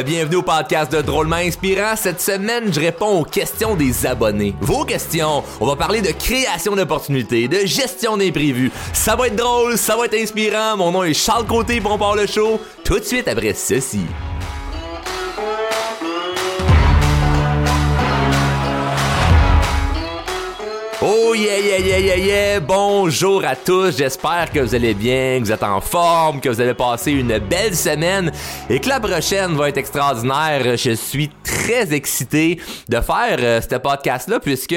yeah! Bienvenue au podcast de Drôlement Inspirant. Cette semaine, je réponds aux questions des abonnés. Vos questions. On va parler de création d'opportunités, de gestion d'imprévus. Ça va être drôle, ça va être inspirant. Mon nom est Charles Côté pour On part le show. Tout de suite après ceci. Oh yeah yeah yeah yeah yeah! Bonjour à tous, j'espère que vous allez bien, que vous êtes en forme, que vous avez passé une belle semaine et que la prochaine va être extraordinaire. Je suis très excité de faire euh, ce podcast-là puisque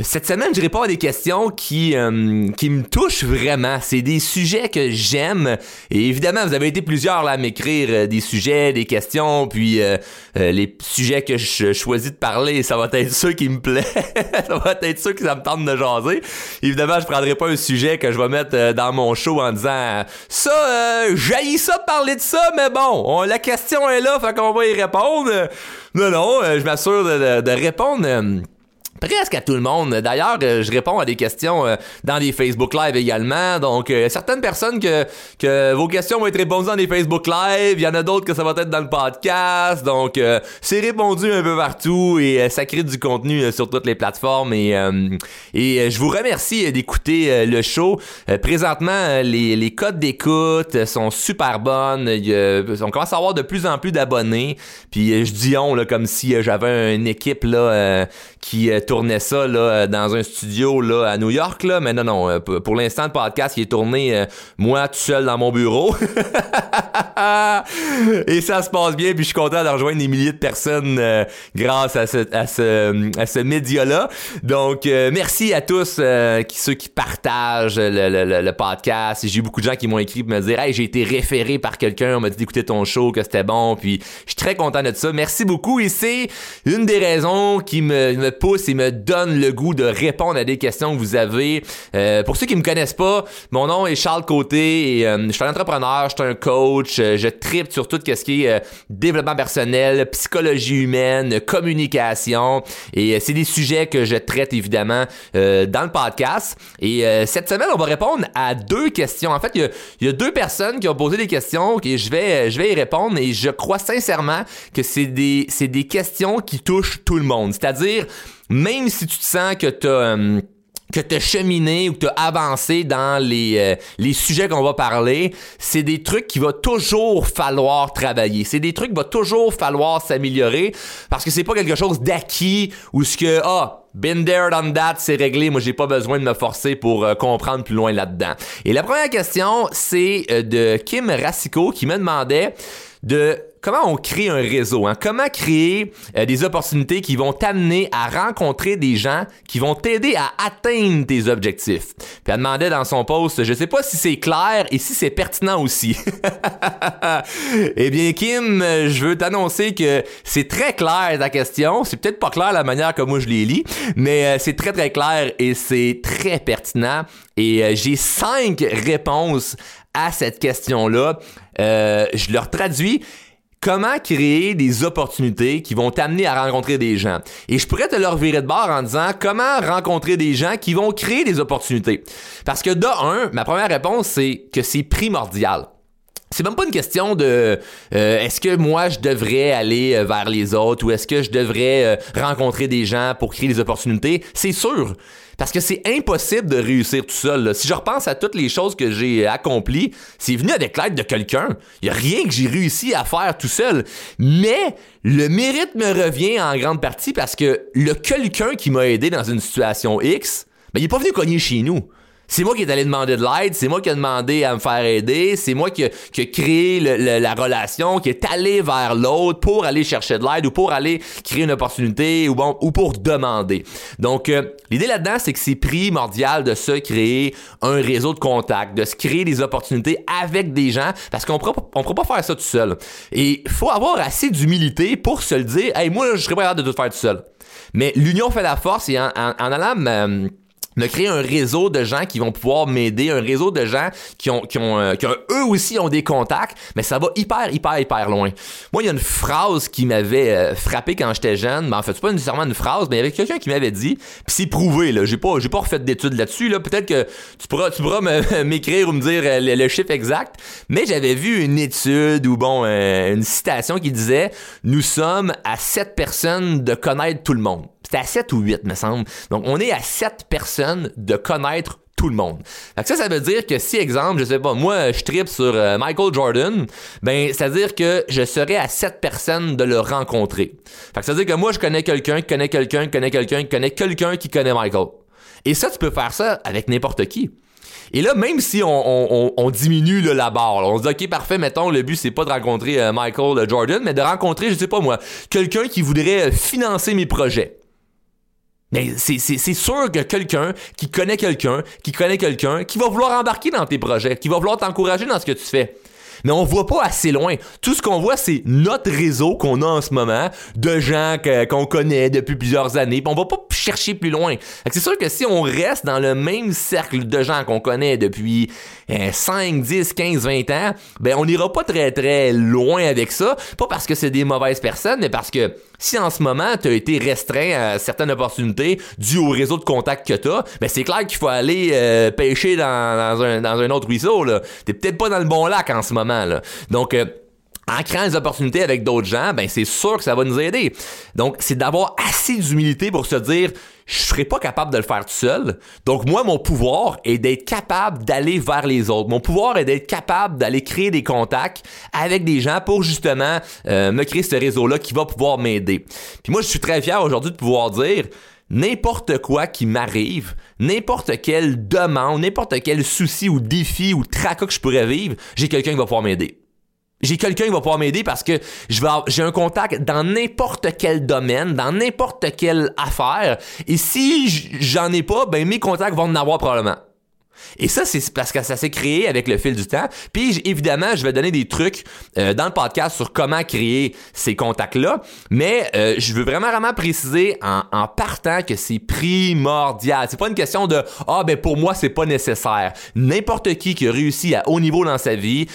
cette semaine, je réponds à des questions qui, euh, qui me touchent vraiment. C'est des sujets que j'aime. Et évidemment, vous avez été plusieurs là, à m'écrire euh, des sujets, des questions, puis euh, les sujets que je choisis de parler, ça va être ceux qui me plaisent. ça va être ceux qui ça me tente de jaser. Évidemment, je prendrai pas un sujet que je vais mettre dans mon show en disant ça, euh, jaillit ça de parler de ça, mais bon, la question est là, fait qu'on va y répondre. Non, non, je m'assure de, de, répondre presque à tout le monde. D'ailleurs, euh, je réponds à des questions euh, dans des Facebook Live également. Donc, euh, certaines personnes que, vos questions vont être répondues dans des Facebook Live. Il y en a d'autres que ça va être dans le podcast. Donc, c'est répondu un peu partout et ça crée du contenu sur toutes les plateformes. Et, et je vous remercie d'écouter le show. présentement, les, les codes d'écoute sont super bonnes. on commence à avoir de plus en plus d'abonnés. Puis je dis on là, comme si j'avais une équipe là qui ça là, euh, dans un studio là, à New York, là, mais non, non. Euh, pour l'instant, le podcast il est tourné euh, moi tout seul dans mon bureau. Et ça se passe bien, puis je suis content de rejoindre des milliers de personnes grâce à ce, à ce, à ce média-là. Donc, merci à tous ceux qui partagent le, le, le podcast. J'ai eu beaucoup de gens qui m'ont écrit pour me dire Hey, j'ai été référé par quelqu'un, on m'a dit d'écouter ton show, que c'était bon, puis je suis très content de ça. Merci beaucoup. Et c'est une des raisons qui me, me pousse et me donne le goût de répondre à des questions que vous avez. Euh, pour ceux qui me connaissent pas, mon nom est Charles Côté et euh, je suis un entrepreneur, je suis un coach, euh, je tripe sur tout ce qui est développement personnel, psychologie humaine, communication et c'est des sujets que je traite évidemment dans le podcast. Et cette semaine, on va répondre à deux questions. En fait, il y, a, deux personnes qui ont posé des questions et je vais, je vais y répondre et je crois sincèrement que c'est des, c'est des questions qui touchent tout le monde. C'est-à-dire, même si tu te sens que tu euh, que tu cheminé ou que tu avancé dans les, euh, les sujets qu'on va parler, c'est des trucs qu'il va toujours falloir travailler. C'est des trucs qu'il va toujours falloir s'améliorer parce que c'est pas quelque chose d'acquis ou ce que ah, been there done that, c'est réglé, moi j'ai pas besoin de me forcer pour euh, comprendre plus loin là-dedans. Et la première question, c'est de Kim Rassico qui me demandait de comment on crée un réseau, hein? comment créer euh, des opportunités qui vont t'amener à rencontrer des gens qui vont t'aider à atteindre tes objectifs? Puis elle demandait dans son post, je sais pas si c'est clair et si c'est pertinent aussi. eh bien Kim, je veux t'annoncer que c'est très clair ta question, c'est peut-être pas clair la manière que moi je les lis, mais euh, c'est très très clair et c'est très pertinent et euh, j'ai cinq réponses à cette question-là. je leur traduis comment créer des opportunités qui vont t'amener à rencontrer des gens. Et je pourrais te leur virer de bord en disant comment rencontrer des gens qui vont créer des opportunités. Parce que de un, ma première réponse, c'est que c'est primordial. C'est même pas une question de euh, est-ce que moi je devrais aller euh, vers les autres ou est-ce que je devrais euh, rencontrer des gens pour créer des opportunités? C'est sûr. Parce que c'est impossible de réussir tout seul. Si je repense à toutes les choses que j'ai accomplies, c'est venu avec l'aide de quelqu'un. Il n'y a rien que j'ai réussi à faire tout seul. Mais le mérite me revient en grande partie parce que le quelqu'un qui m'a aidé dans une situation X, ben, il n'est pas venu cogner chez nous. C'est moi qui est allé demander de l'aide, c'est moi qui ai demandé à me faire aider, c'est moi qui, qui a créé la relation, qui est allé vers l'autre pour aller chercher de l'aide ou pour aller créer une opportunité ou, bon, ou pour demander. Donc, euh, l'idée là-dedans, c'est que c'est primordial de se créer un réseau de contacts, de se créer des opportunités avec des gens parce qu'on ne pourra pas faire ça tout seul. Et faut avoir assez d'humilité pour se le dire, hey, moi, je serais pas capable de tout faire tout seul. Mais l'union fait la force et en, allant me créer un réseau de gens qui vont pouvoir m'aider, un réseau de gens qui ont, qui ont, euh, qui eux aussi ont des contacts, mais ça va hyper, hyper, hyper loin. Moi, il y a une phrase qui m'avait euh, frappé quand j'étais jeune, mais en fait, c'est pas nécessairement une phrase, mais il y avait quelqu'un qui m'avait dit, puis c'est prouvé, là, j'ai pas, j'ai pas refait d'études là-dessus, là, peut-être que tu pourras, tu pourras m'écrire ou me dire euh, le, chiffre exact, mais j'avais vu une étude ou bon, une citation qui disait, nous sommes à sept personnes de connaître tout le monde. C'était à 7 ou 8, me semble. Donc, on est à 7 personnes de connaître tout le monde. Fait que ça, ça veut dire que si, exemple, je sais pas, moi, je tripe sur euh, Michael Jordan, ben, ça veut dire que je serais à 7 personnes de le rencontrer. Fait que ça veut dire que moi, je connais quelqu'un qui connaît quelqu'un qui connaît quelqu'un qui connaît quelqu'un qui connaît Michael. Et ça, tu peux faire ça avec n'importe qui. Et là, même si on, diminue la barre, on se dit, OK, parfait, mettons, le but, c'est pas de rencontrer euh, Michael euh, Jordan, mais de rencontrer, je sais pas moi, quelqu'un qui voudrait financer mes projets. Mais c'est sûr que quelqu'un qui connaît quelqu'un, qui connaît quelqu'un, qui va vouloir embarquer dans tes projets, qui va vouloir t'encourager dans ce que tu fais mais on voit pas assez loin. Tout ce qu'on voit, c'est notre réseau qu'on a en ce moment, de gens qu'on connaît depuis plusieurs années, on va pas chercher plus loin. C'est sûr que si on reste dans le même cercle de gens qu'on connaît depuis 5, 10, 15, 20 ans, ben on n'ira pas très très loin avec ça, pas parce que c'est des mauvaises personnes, mais parce que si en ce moment tu été restreint à certaines opportunités dues au réseau de contacts que tu as, ben c'est clair qu'il faut aller euh, pêcher dans, un, dans un autre ruisseau. T'es peut-être pas dans le bon lac en ce moment. Donc, euh, en créant des opportunités avec d'autres gens, ben c'est sûr que ça va nous aider. Donc, c'est d'avoir assez d'humilité pour se dire je serais pas capable de le faire tout seul. Donc moi, mon pouvoir est d'être capable d'aller vers les autres. Mon pouvoir est d'être capable d'aller créer des contacts avec des gens pour justement euh, me créer ce réseau-là qui va pouvoir m'aider. Puis moi, je suis très fier aujourd'hui de pouvoir dire n'importe quoi qui m'arrive, n'importe quelle demande, n'importe quel souci ou défi ou tracas que je pourrais vivre, j'ai quelqu'un qui va pouvoir m'aider. J'ai quelqu'un qui va pouvoir m'aider parce que je vais j'ai un contact dans n'importe quel domaine, dans n'importe quelle affaire. Et si j'en ai pas, ben mes contacts vont en avoir probablement. Et ça, c'est parce que ça s'est créé avec le fil du temps. Puis évidemment, je vais donner des trucs euh, dans le podcast sur comment créer ces contacts-là. Mais euh, je veux vraiment, vraiment préciser en, en partant que c'est primordial. C'est pas une question de Ah ben pour moi, c'est pas nécessaire. N'importe qui qui a réussi à haut niveau dans sa vie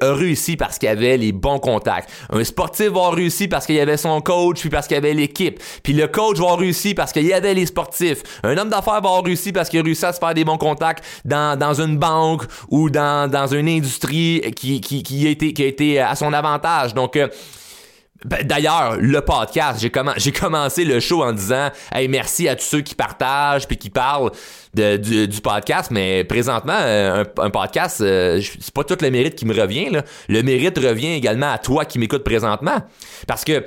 a réussi parce qu'il avait les bons contacts. Un sportif va réussir parce qu'il y avait son coach, puis parce qu'il y avait l'équipe. Puis le coach va réussir parce qu'il y avait les sportifs. Un homme d'affaires va réussir parce qu'il a réussi à se faire des bons contacts dans, dans une banque ou dans, dans une industrie qui, qui, qui, a été, qui à son avantage. Donc, euh, ben, D'ailleurs, le podcast, j'ai j'ai commencé le show en disant Hey, merci à tous ceux qui partagent puis qui parlent de, du, podcast, mais présentement, euh, un, podcast, euh, c'est pas tout le mérite qui me revient. Là. Le mérite revient également à toi qui m'écoutes présentement. Parce que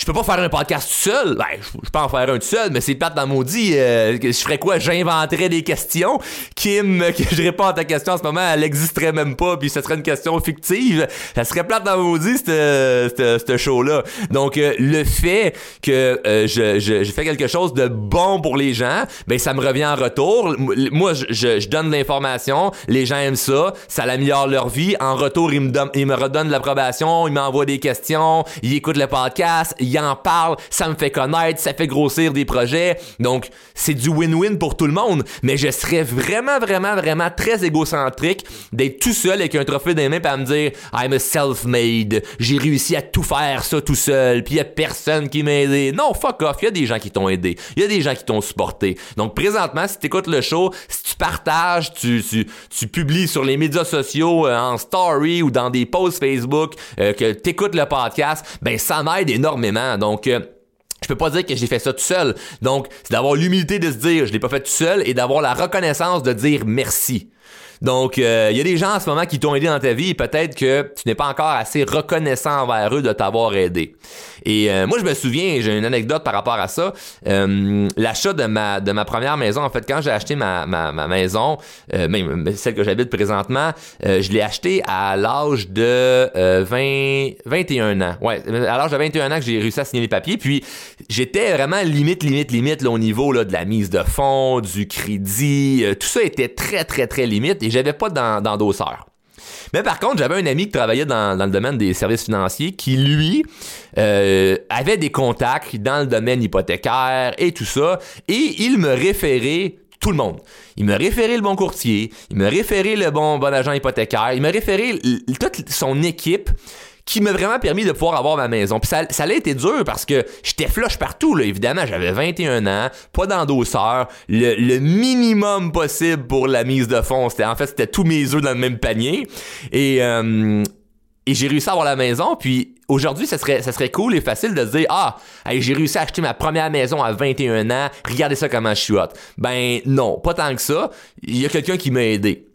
je peux pas faire un podcast tout seul. Ben, je, peux en faire un tout seul, mais c'est plate dans maudit. Euh, je ferais quoi? J'inventerais des questions. Kim, que je réponds à ta question en ce moment, elle existerait même pas, puis ce serait une question fictive. Ça serait plate dans maudit, ce show-là. Donc, euh, le fait que euh, je, je, je, fais quelque chose de bon pour les gens, ben ça me revient en retour. Moi, je, je, donne l'information, les gens aiment ça, ça améliore leur vie. En retour, ils me, donnent, ils me redonnent l'approbation, ils m'envoient des questions, ils écoutent le podcast, il en parle, ça me fait connaître, ça fait grossir des projets. Donc, c'est du win-win pour tout le monde. Mais je serais vraiment, vraiment, vraiment très égocentrique d'être tout seul avec un trophée les mains à me dire I'm a self-made. J'ai réussi à tout faire ça tout seul. Puis il y a personne qui m'a aidé. Non, fuck off. Il y a des gens qui t'ont aidé. Il y a des gens qui t'ont supporté. Donc, présentement, si tu écoutes le show, si tu partages, tu, tu, tu publies sur les médias sociaux, euh, en story ou dans des posts Facebook, euh, que tu écoutes le podcast, ben ça m'aide énormément donc, euh, je peux pas dire que j'ai fait ça tout seul. Donc, c'est d'avoir l'humilité de se dire je l'ai pas fait tout seul et d'avoir la reconnaissance de dire merci. Donc, il euh, y a des gens en ce moment qui t'ont aidé dans ta vie et peut-être que tu n'es pas encore assez reconnaissant envers eux de t'avoir aidé. Et euh, moi, je me souviens, j'ai une anecdote par rapport à ça. Euh, l'achat de ma, de ma première maison, en fait, quand j'ai acheté ma, ma, ma maison, même celle que j'habite présentement, je l'ai acheté à l'âge de 20, 21 ans. Ouais, à l'âge de 21 ans que j'ai réussi à signer les papiers. Puis, j'étais vraiment limite, limite, limite là, au niveau là, de la mise de fonds, du crédit. tout ça était très, très, très limite j'avais pas d'endosseur. Mais par contre, j'avais un ami qui travaillait dans, le domaine des services financiers qui, lui, euh, avait des contacts dans le domaine hypothécaire et tout ça. Et il me référait Tout le monde. Il m'a référé le bon courtier, il m'a référé le bon, bon agent hypothécaire, il m'a référé toute son équipe qui m'a vraiment permis de pouvoir avoir ma maison. Puis ça, ça a été dur parce que j'étais flush partout, là. Évidemment, j'avais 21 ans, pas d'endosseur, le, le minimum possible pour la mise de fonds. C'était, en fait, c'était tous mes œufs dans le même panier. Et, euh, et j'ai réussi à avoir la maison, puis aujourd'hui, ça serait, ça serait cool et facile de se dire Ah, j'ai réussi à acheter ma première maison à 21 ans, regardez ça comment je suis hot. Ben non, pas tant que ça. Il y a quelqu'un qui m'a aidé.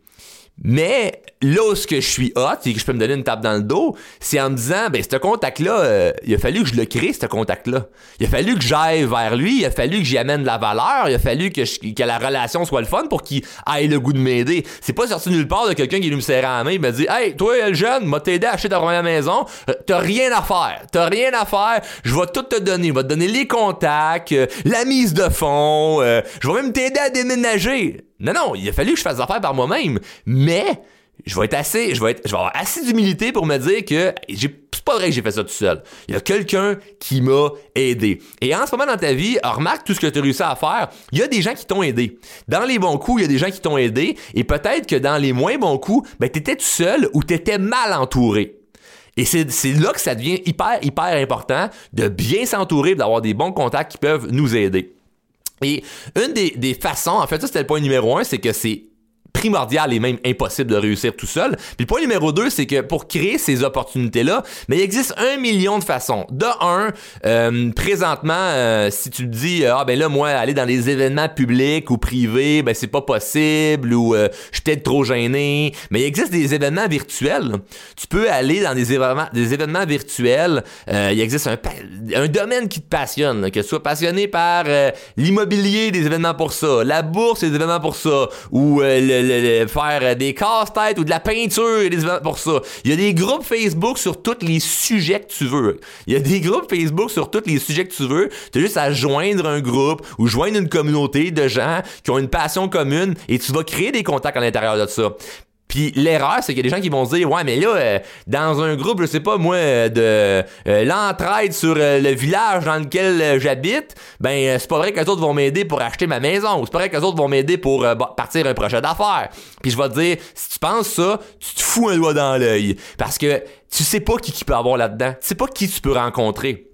Mais là où ce que je suis hot et que je peux me donner une tape dans le dos, c'est en me disant, ben, ce contact-là, euh, il a fallu que je le crée, ce contact-là. Il a fallu que j'aille vers lui, il a fallu que j'y amène de la valeur, il a fallu que, que la relation soit le fun pour qu'il aille le goût de m'aider. C'est pas sorti nulle part de quelqu'un qui venu me serrer la main et me dit, hey, toi, le jeune, m'a t'aider à acheter ta première maison, euh, t'as rien à faire, t'as rien à faire, je vais tout te donner, je vais te donner les contacts, euh, la mise de fonds, je vais même t'aider à déménager. Non, non, il a fallu que je fasse affaire par moi-même, mais je vais être assez, je vais avoir assez d'humilité pour me dire que c'est pas vrai que j'ai fait ça tout seul. Il y a quelqu'un qui m'a aidé. Et en ce moment dans ta vie, remarque tout ce que tu as réussi à faire. Il y a des gens qui t'ont aidé. Dans les bons coups, il y a des gens qui t'ont aidé. Et peut-être que dans les moins bons coups, ben, t'étais tout seul ou t'étais mal entouré. Et c'est, c'est là que ça devient hyper, hyper important de bien s'entourer, d'avoir des bons contacts qui peuvent nous aider. Et une des, des façons, en fait, ça c'était le point numéro un, c'est que c'est primordial et même impossible de réussir tout seul. Puis le point numéro deux, c'est que pour créer ces opportunités-là, mais il existe un million de façons. De un, euh, présentement, euh, si tu te dis ah ben là moi aller dans des événements publics ou privés, ben c'est pas possible ou euh, je suis peut-être trop gêné. Mais il existe des événements virtuels. Tu peux aller dans des événements, des événements virtuels. il existe un, un domaine qui te passionne, que tu sois passionné par l'immobilier, des événements pour ça, la bourse, des événements pour ça, ou le faire euh, des casse-têtes ou de la peinture des pour ça. Il y a des groupes Facebook sur tous les sujets que tu veux. Il y a des groupes Facebook sur tous les sujets que tu veux. Tu as juste à joindre un groupe ou joindre une communauté de gens qui ont une passion commune et tu vas créer des contacts à l'intérieur de ça. Puis l'erreur, c'est qu'il y a des gens qui vont se dire ouais mais là euh, dans un groupe, je sais pas moi de euh, l'entraide sur euh, le village dans lequel j'habite, ben c'est pas vrai que les autres vont m'aider pour acheter ma maison ou c'est pas vrai que les autres vont m'aider pour partir un projet d'affaires. Puis je vais te dire si tu penses ça, tu te fous un doigt dans l'œil parce que tu sais pas qui, qui peut avoir là-dedans, tu sais pas qui tu peux rencontrer.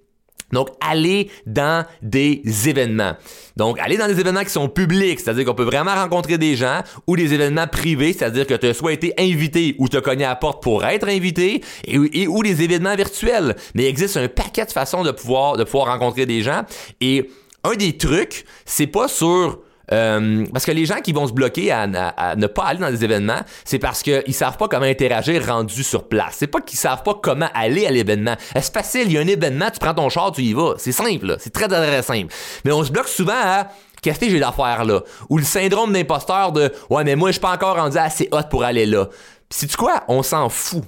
Donc, aller dans des événements. Donc, aller dans des événements qui sont publics, c'est-à-dire qu'on peut vraiment rencontrer des gens, ou des événements privés, c'est-à-dire que tu as soit été invité ou tu as cogné à la porte pour être invité, et, ou des événements virtuels. Mais il existe un paquet de façons de pouvoir, de pouvoir rencontrer des gens. Et un des trucs, c'est pas sur euh, parce que les gens qui vont se bloquer à, ne pas aller dans des événements, c'est parce qu'ils savent pas comment interagir rendu sur place. C'est pas qu'ils savent pas comment aller à l'événement. C'est facile, il y a un événement, tu prends ton char, tu y vas. C'est simple, c'est très très simple. Mais on se bloque souvent à qu'est-ce que j'ai d'affaires là? Ou le syndrome d'imposteur de ouais mais moi je suis pas encore rendu assez hot pour aller là. Puis tu quoi? On s'en fout.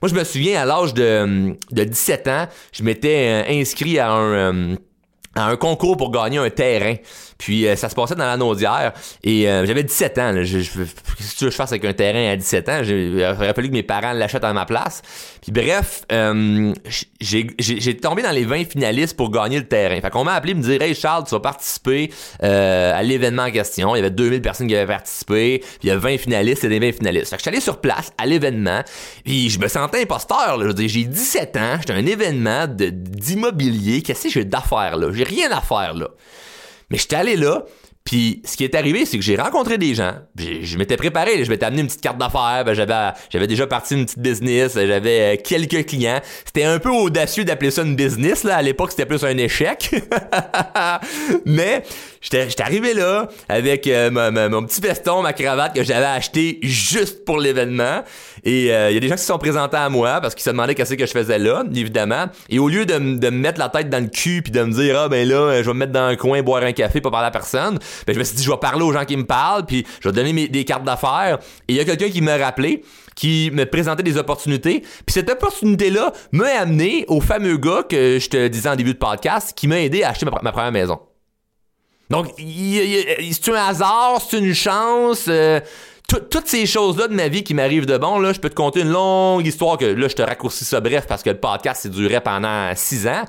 Moi je me souviens à l'âge de, de 17 ans, je m'étais euh, inscrit à un euh, un concours pour gagner un terrain. Puis euh, ça se passait dans la Naudière et euh, j'avais 17 ans. Je, je, tu veux que je fasse avec un terrain à 17 ans? Il aurait fallu que mes parents l'achètent à ma place. Puis bref, euh, j'ai tombé dans les 20 finalistes pour gagner le terrain. Fait qu'on m'a appelé me dire Hey Charles, tu vas participer à l'événement en question. Il y avait 2000 personnes qui avaient participé. Puis il y a 20 finalistes et des 20 finalistes. Fait que je suis allé sur place à l'événement. Puis je me sentais imposteur. Là. J'ai 17 ans, j'étais un événement d'immobilier. Qu'est-ce que j'ai d'affaires là? J'ai rien à faire là. Mais j'étais allé là, puis ce qui est arrivé, c'est que j'ai rencontré des gens. Je m'étais préparé, je m'étais amené une petite carte d'affaires, ben, j'avais j'avais déjà parti une petite business, j'avais euh, quelques clients. C'était un peu audacieux d'appeler ça une business là, à l'époque c'était plus un échec. Mais J'étais arrivé là avec euh, mon petit veston, ma cravate que j'avais acheté juste pour l'événement. Et il euh, y a des gens qui se sont présentés à moi parce qu'ils se demandaient qu'est-ce que je faisais là, évidemment. Et au lieu de, me mettre la tête dans le cul puis de me dire ah ben là je vais me mettre dans un coin boire un café pas parler à personne, ben je me suis dit je vais parler aux gens qui me parlent puis je vais donner des cartes d'affaires. Et il y a quelqu'un qui m'a rappelé qui me présentait des opportunités. Puis cette opportunité-là m'a amené au fameux gars que je te disais en début de podcast qui m'a aidé à acheter ma première maison. Donc, c'est un hasard, c'est une chance. Euh, toutes ces choses-là de ma vie qui m'arrivent de bon, là, je peux te conter une longue histoire que là, je te raccourcis ça bref parce que le podcast, c'est duré pendant six ans.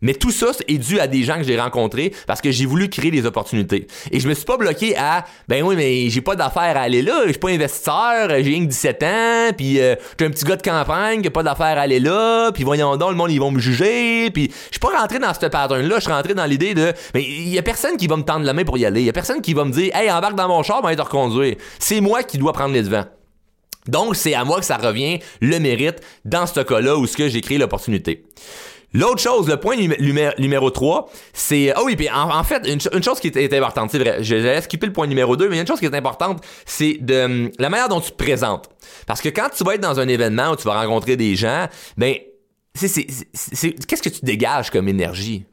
Mais tout ça est dû à des gens que j'ai rencontrés parce que j'ai voulu créer des opportunités. Et je me suis pas bloqué à ben oui, mais j'ai pas d'affaires à aller là, je suis pas investisseur, j'ai rien que 17 ans, puis euh, j'ai un petit gars de campagne qui a pas d'affaires à aller là, puis voyons donc, le monde ils vont me juger, puis je suis pas rentré dans ce pattern là, je suis rentré dans l'idée de mais il y a personne qui va me tendre la main pour y aller, il y a personne qui va me dire "Hey, embarque dans mon char, va te reconduire." C'est moi qui dois prendre les devants. Donc, c'est à moi que ça revient le mérite dans ce cas-là où ce que j'ai créé l'opportunité. L'autre chose, le point numéro 3, c'est... Ah oui, puis en, fait, une, chose qui est, importante, c'est vrai, je vais skipper le point numéro 2, mais une chose qui est importante, c'est de hum, la manière dont tu te présentes. Parce que quand tu vas être dans un événement où tu vas rencontrer des gens, ben, c'est, qu'est-ce que tu dégages comme énergie?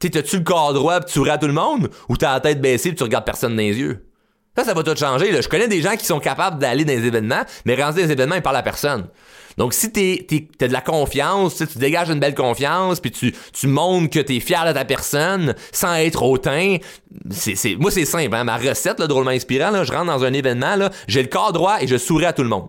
T'as-tu le corps droit pis tu ouvres à tout le monde? Ou t'as la tête baissée pis tu regardes personne dans les yeux? Ça, ça va tout changer. Je connais des gens qui sont capables d'aller dans des événements, mais dans des événements, ils parlent à personne. Donc, si t'es, t'as de la confiance, tu dégages une belle confiance, puis tu, tu montres que t'es fier de ta personne sans être hautain, c'est, c'est, moi, c'est simple. Hein? Ma recette, là, drôlement inspirant, là, je rentre dans un événement, là, j'ai le corps droit et je souris à tout le monde.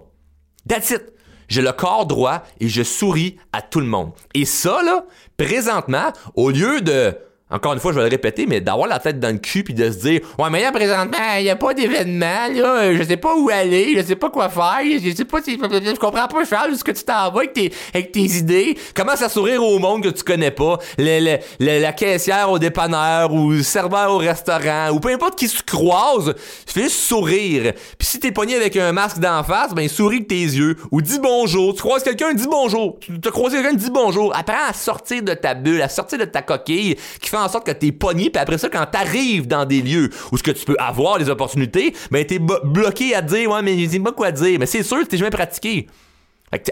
That's it. J'ai le corps droit et je souris à tout le monde. Et ça, là, présentement, au lieu de encore une fois, je vais le répéter, mais d'avoir la tête dans le cul puis de se dire Ouais, mais là, présentement, il n'y a pas d'événement, là, je sais pas où aller, je sais pas quoi faire, je sais pas si. Je comprends pas, Charles, ce que tu avec tes, avec tes idées? Commence à sourire au monde que tu connais pas, le, la caissière au dépanneur ou le serveur au restaurant ou peu importe qui se croise, fais juste sourire. Puis si t'es pogné avec un masque d'en face, ben souris de tes yeux ou dis bonjour. Tu croises quelqu'un, dis bonjour. Tu te croises quelqu'un, dis bonjour. Apprends à sortir de ta bulle, à sortir de ta coquille qui fait en sorte que t'es pogné, puis après ça, quand t'arrives dans des lieux où ce que tu peux avoir des opportunités, ben t'es bloqué à dire ouais mais dis pas quoi dire, mais c'est sûr que t'es jamais pratiqué.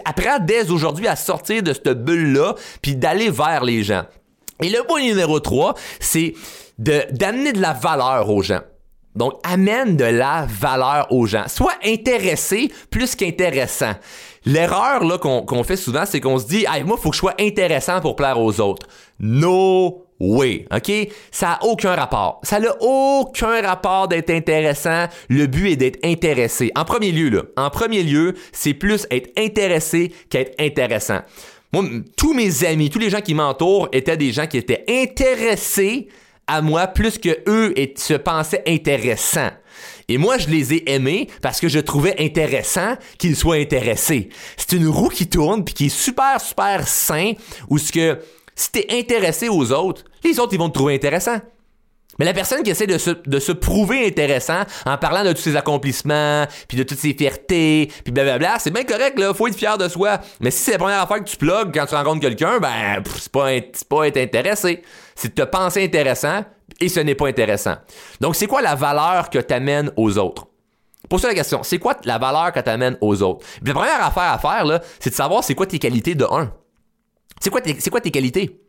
apprends dès aujourd'hui à sortir de cette bulle là, puis d'aller vers les gens. Et le point numéro 3, c'est d'amener de la valeur aux gens. Donc, amène de la valeur aux gens. Sois intéressé plus qu'intéressant. L'erreur qu'on fait souvent, c'est qu'on se dit, hey, moi, faut que je sois intéressant pour plaire aux autres. No oui, OK? Ça n'a aucun rapport. Ça n'a aucun rapport d'être intéressant. Le but est d'être intéressé. En premier lieu, là, en premier lieu, c'est plus être intéressé qu'être intéressant. Moi, tous mes amis, tous les gens qui m'entourent étaient des gens qui étaient intéressés à moi plus que eux et se pensaient intéressants. Et moi, je les ai aimés parce que je trouvais intéressant qu'ils soient intéressés. C'est une roue qui tourne puis qui est super, super sain où ce que si t'es intéressé aux autres, les autres, ils vont te trouver intéressant. Mais la personne qui essaie de se, de prouver intéressant en parlant de tous ses accomplissements, puis de toutes ses fiertés, puis blablabla, c'est bien correct, là, faut être fier de soi. Mais si c'est la première affaire que tu plugues quand tu rencontres quelqu'un, ben, c'est pas, pas être intéressé. C'est te penser intéressant, et ce n'est pas intéressant. Donc, c'est quoi la valeur que tu amènes aux autres? Pose-toi la question, c'est quoi la valeur que tu amènes aux autres? la première affaire à faire, là, c'est de savoir c'est quoi tes qualités de un. C'est quoi, tes, quoi tes qualités?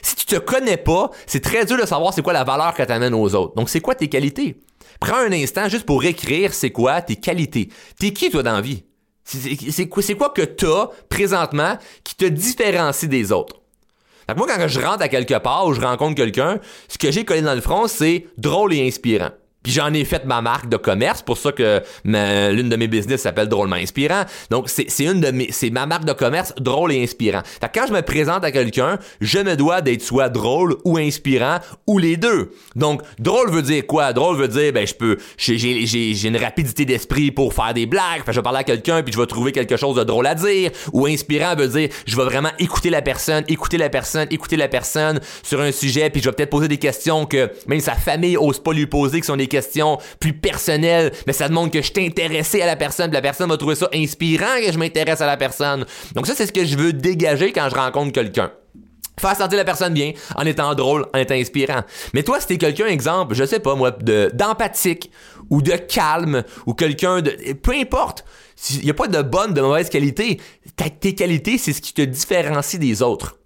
Si tu te connais pas, c'est très dur de savoir c'est quoi la valeur que tu amènes aux autres. Donc, c'est quoi tes qualités? Prends un instant juste pour écrire c'est quoi tes qualités. T'es qui, toi, dans la vie? C'est quoi, quoi que t'as présentement qui te différencie des autres? moi, quand je rentre à quelque part ou je rencontre quelqu'un, ce que j'ai collé dans le front, c'est drôle et inspirant. Puis j'en ai fait ma marque de commerce, pour ça que l'une de mes business s'appelle Drôlement Inspirant. Donc c'est une de mes c'est ma marque de commerce drôle et inspirant. Fait quand je me présente à quelqu'un, je me dois d'être soit drôle ou inspirant ou les deux. Donc drôle veut dire quoi? Drôle veut dire ben je peux j'ai une rapidité d'esprit pour faire des blagues, fait je vais parler à quelqu'un puis je vais trouver quelque chose de drôle à dire ou inspirant veut dire je vais vraiment écouter la personne, écouter la personne, écouter la personne sur un sujet puis je vais peut-être poser des questions que même sa famille ose pas lui poser qui sont des questions plus personnelles, mais ça demande que je t'intéresse à la personne, la personne va trouver ça inspirant que je m'intéresse à la personne. Donc ça, c'est ce que je veux dégager quand je rencontre quelqu'un. Faire sentir la personne bien en étant drôle, en étant inspirant. Mais toi, si t'es quelqu'un, exemple, je sais pas moi, d'empathique ou de calme ou quelqu'un de... Peu importe. Il n'y a pas de bonne, de mauvaise qualité. tes qualités, c'est ce qui te différencie des autres.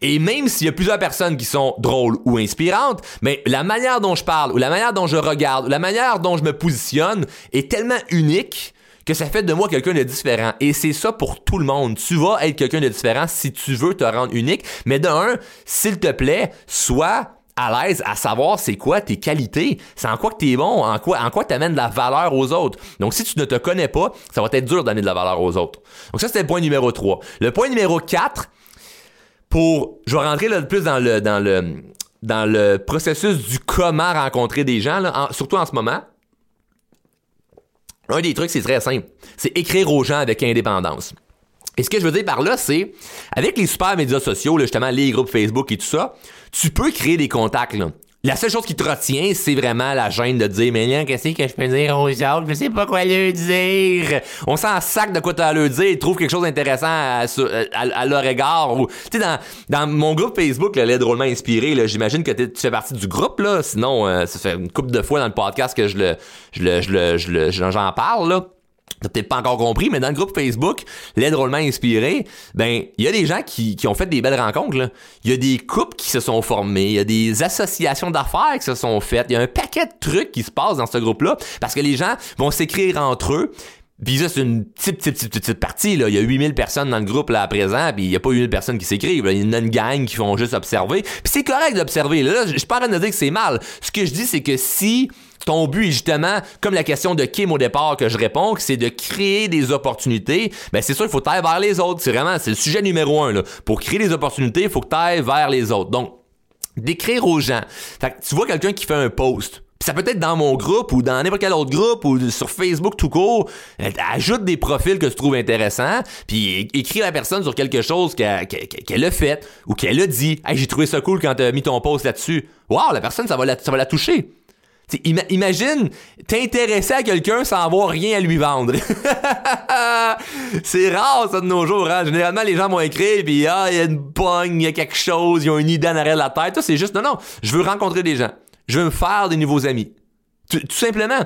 Et même s'il y a plusieurs personnes qui sont drôles ou inspirantes, mais la manière dont je parle, ou la manière dont je regarde, ou la manière dont je me positionne est tellement unique que ça fait de moi quelqu'un de différent. Et c'est ça pour tout le monde. Tu vas être quelqu'un de différent si tu veux te rendre unique. Mais d'un, s'il te plaît, sois à l'aise à savoir c'est quoi tes qualités, c'est en quoi que t'es bon, en quoi en quoi t'amènes de la valeur aux autres. Donc si tu ne te connais pas, ça va être dur d'amener de la valeur aux autres. Donc ça c'était le point numéro 3. Le point numéro 4, pour, je vais rentrer plus dans le, dans le, dans le processus du comment rencontrer des gens, là, surtout en ce moment. Un des trucs, c'est très simple. C'est écrire aux gens avec indépendance. Et ce que je veux dire par là, c'est, avec les super médias sociaux, justement, les groupes Facebook et tout ça, tu peux créer des contacts. Là. La seule chose qui te retient, c'est vraiment la gêne de dire, mais là, qu'est-ce que je peux dire aux autres? Je sais pas quoi leur dire. On s'en sac de quoi t'as à leur dire. Ils trouvent quelque chose d'intéressant à, leur égard. Ou, tu sais, dans, mon groupe Facebook, là, drôlement inspiré, j'imagine que tu fais partie du groupe, là. Sinon, euh, ça fait une couple de fois dans le podcast que je le, je je j'en parle, là. T'as peut-être pas encore compris, mais dans le groupe Facebook, les drôlement inspiré, ben, il y a des gens qui, qui ont fait des belles rencontres, Il y a des couples qui se sont formés, il y a des associations d'affaires qui se sont faites, il y a un paquet de trucs qui se passent dans ce groupe-là, parce que les gens vont s'écrire entre eux, puis ça, c'est une petite, petite, petite, petite partie, là. Il y a 8000 personnes dans le groupe, là, à présent, puis il y a pas 8000 personnes qui s'écrivent. Il y a une gang qui font juste observer. Puis c'est correct d'observer. Là, je suis pas en de dire que c'est mal. Ce que je dis, c'est que si ton but est justement, comme la question de Kim au départ que je réponds, c'est de créer des opportunités. Ben c'est sûr, il faut aller vers les autres. C'est vraiment, c'est le sujet numéro un. Là. Pour créer des opportunités, il faut que tu ailles vers les autres. Donc, d'écrire aux gens. Fait tu vois quelqu'un qui fait un post. Ça peut être dans mon groupe ou dans n'importe quel autre groupe ou sur Facebook tout court. Ajoute des profils que tu trouves intéressants, puis écris la personne sur quelque chose qu'elle a fait ou qu'elle a dit. Hey, j'ai trouvé ça cool quand tu as mis ton post là-dessus. Wow, la personne, ça va la, toucher imagine t'intéresser à quelqu'un sans avoir rien à lui vendre. c'est rare ça de nos jours. Hein? Généralement, les gens vont écrire puis ah, il y a une pogne, il y a quelque chose, ils ont une idée en arrière de la tête. C'est juste non, non, je veux rencontrer des gens. Je veux me faire des nouveaux amis. Tout, simplement.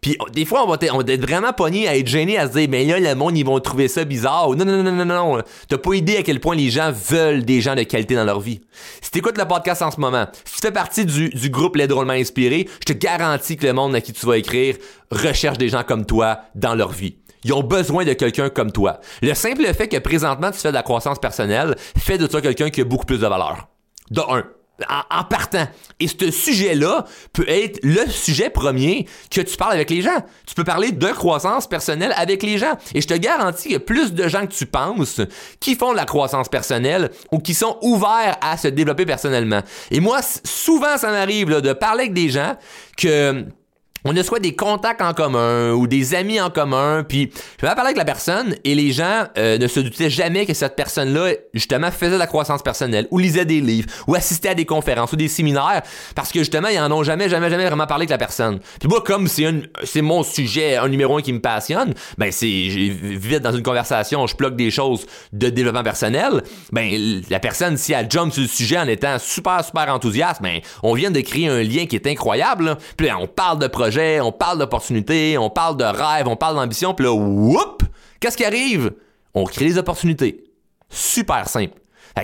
Puis des fois, on va, être vraiment pogné à être gêné, à se dire, mais là, le monde, ils vont trouver ça bizarre. Non, non, non, non, non, non. T'as pas idée à quel point les gens veulent des gens de qualité dans leur vie. Si t'écoutes le podcast en ce moment, si tu fais partie du, du groupe Les Drôlement Inspirés, je te garantis que le monde à qui tu vas écrire recherche des gens comme toi dans leur vie. Ils ont besoin de quelqu'un comme toi. Le simple fait que présentement tu fais de la croissance personnelle fait de toi quelqu'un qui a beaucoup plus de valeur. De un en, partant. Et ce sujet-là peut être le sujet premier que tu parles avec les gens. Tu peux parler de croissance personnelle avec les gens. Et je te garantis qu'il y a plus de gens que tu penses qui font de la croissance personnelle ou qui sont ouverts à se développer personnellement. Et moi, souvent, ça m'arrive de parler avec des gens que on a soit des contacts en commun ou des amis en commun, puis je vais parler avec la personne et les gens euh, ne se doutaient jamais que cette personne-là justement faisait de la croissance personnelle ou lisait des livres ou assistait à des conférences ou des séminaires parce que justement ils en ont jamais jamais jamais vraiment parlé avec la personne. Puis moi comme c'est mon sujet un numéro un qui me passionne, ben c'est vite dans une conversation, je bloque des choses de développement personnel, ben la personne si elle jump sur le sujet en étant super super enthousiaste, ben on vient de créer un lien qui est incroyable. Puis on parle de projet on parle d'opportunités, on parle de rêve, on parle d'ambition, puis là, whoop, qu'est-ce qui arrive? On crée des opportunités. Super simple.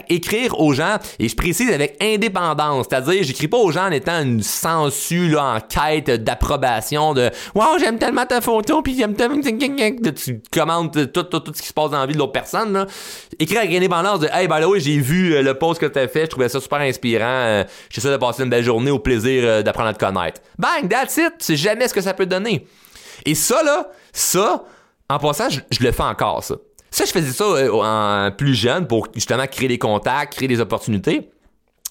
Écrire aux gens, et je précise avec indépendance, c'est-à-dire j'écris pas aux gens en étant une sensu là, en quête d'approbation, de Wow, j'aime tellement ta photo, puis j'aime tellement tu commentes tout, tout, tout, ce qui se passe dans la vie de l'autre personne. Là. Écrire avec indépendance de Hey, by the way, j'ai vu euh, le post que tu as fait, je trouvais ça super inspirant, euh, j'essaie de passer une belle journée au plaisir euh, d'apprendre à te connaître. Bang, that's it, c'est jamais ce que ça peut donner. Et ça, là, ça, en passant, je le fais encore, ça. Ça, je faisais ça euh, en plus jeune pour justement créer des contacts, créer des opportunités.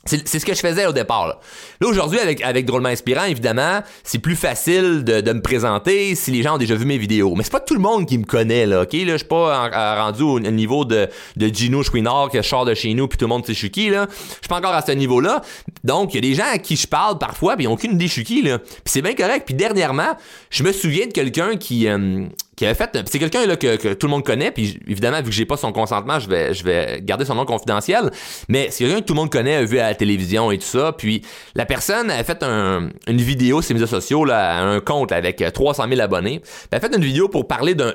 C'est ce que je faisais au départ. Là, là aujourd'hui, avec, avec Drôlement Inspirant, évidemment, c'est plus facile de, de, me présenter si les gens ont déjà vu mes vidéos. Mais c'est pas tout le monde qui me connaît, là, OK? Là, je suis pas rendu au niveau de, de Gino Chouinard, qui sort de chez nous, puis tout le monde sait je suis là. Je suis pas encore à ce niveau-là. Donc, il y a des gens à qui je parle parfois, puis ils ont aucune idée je là. Puis c'est bien correct. Puis dernièrement, je me souviens de quelqu'un qui... Euh, qui avait fait c'est quelqu'un là que, tout le monde connaît puis évidemment vu que j'ai pas son consentement je vais je vais garder son nom confidentiel mais c'est quelqu'un que tout le monde connaît vu à la télévision et tout ça puis la personne a fait une vidéo sur les médias sociaux là un compte avec 300 000 abonnés elle a fait une vidéo pour parler d'un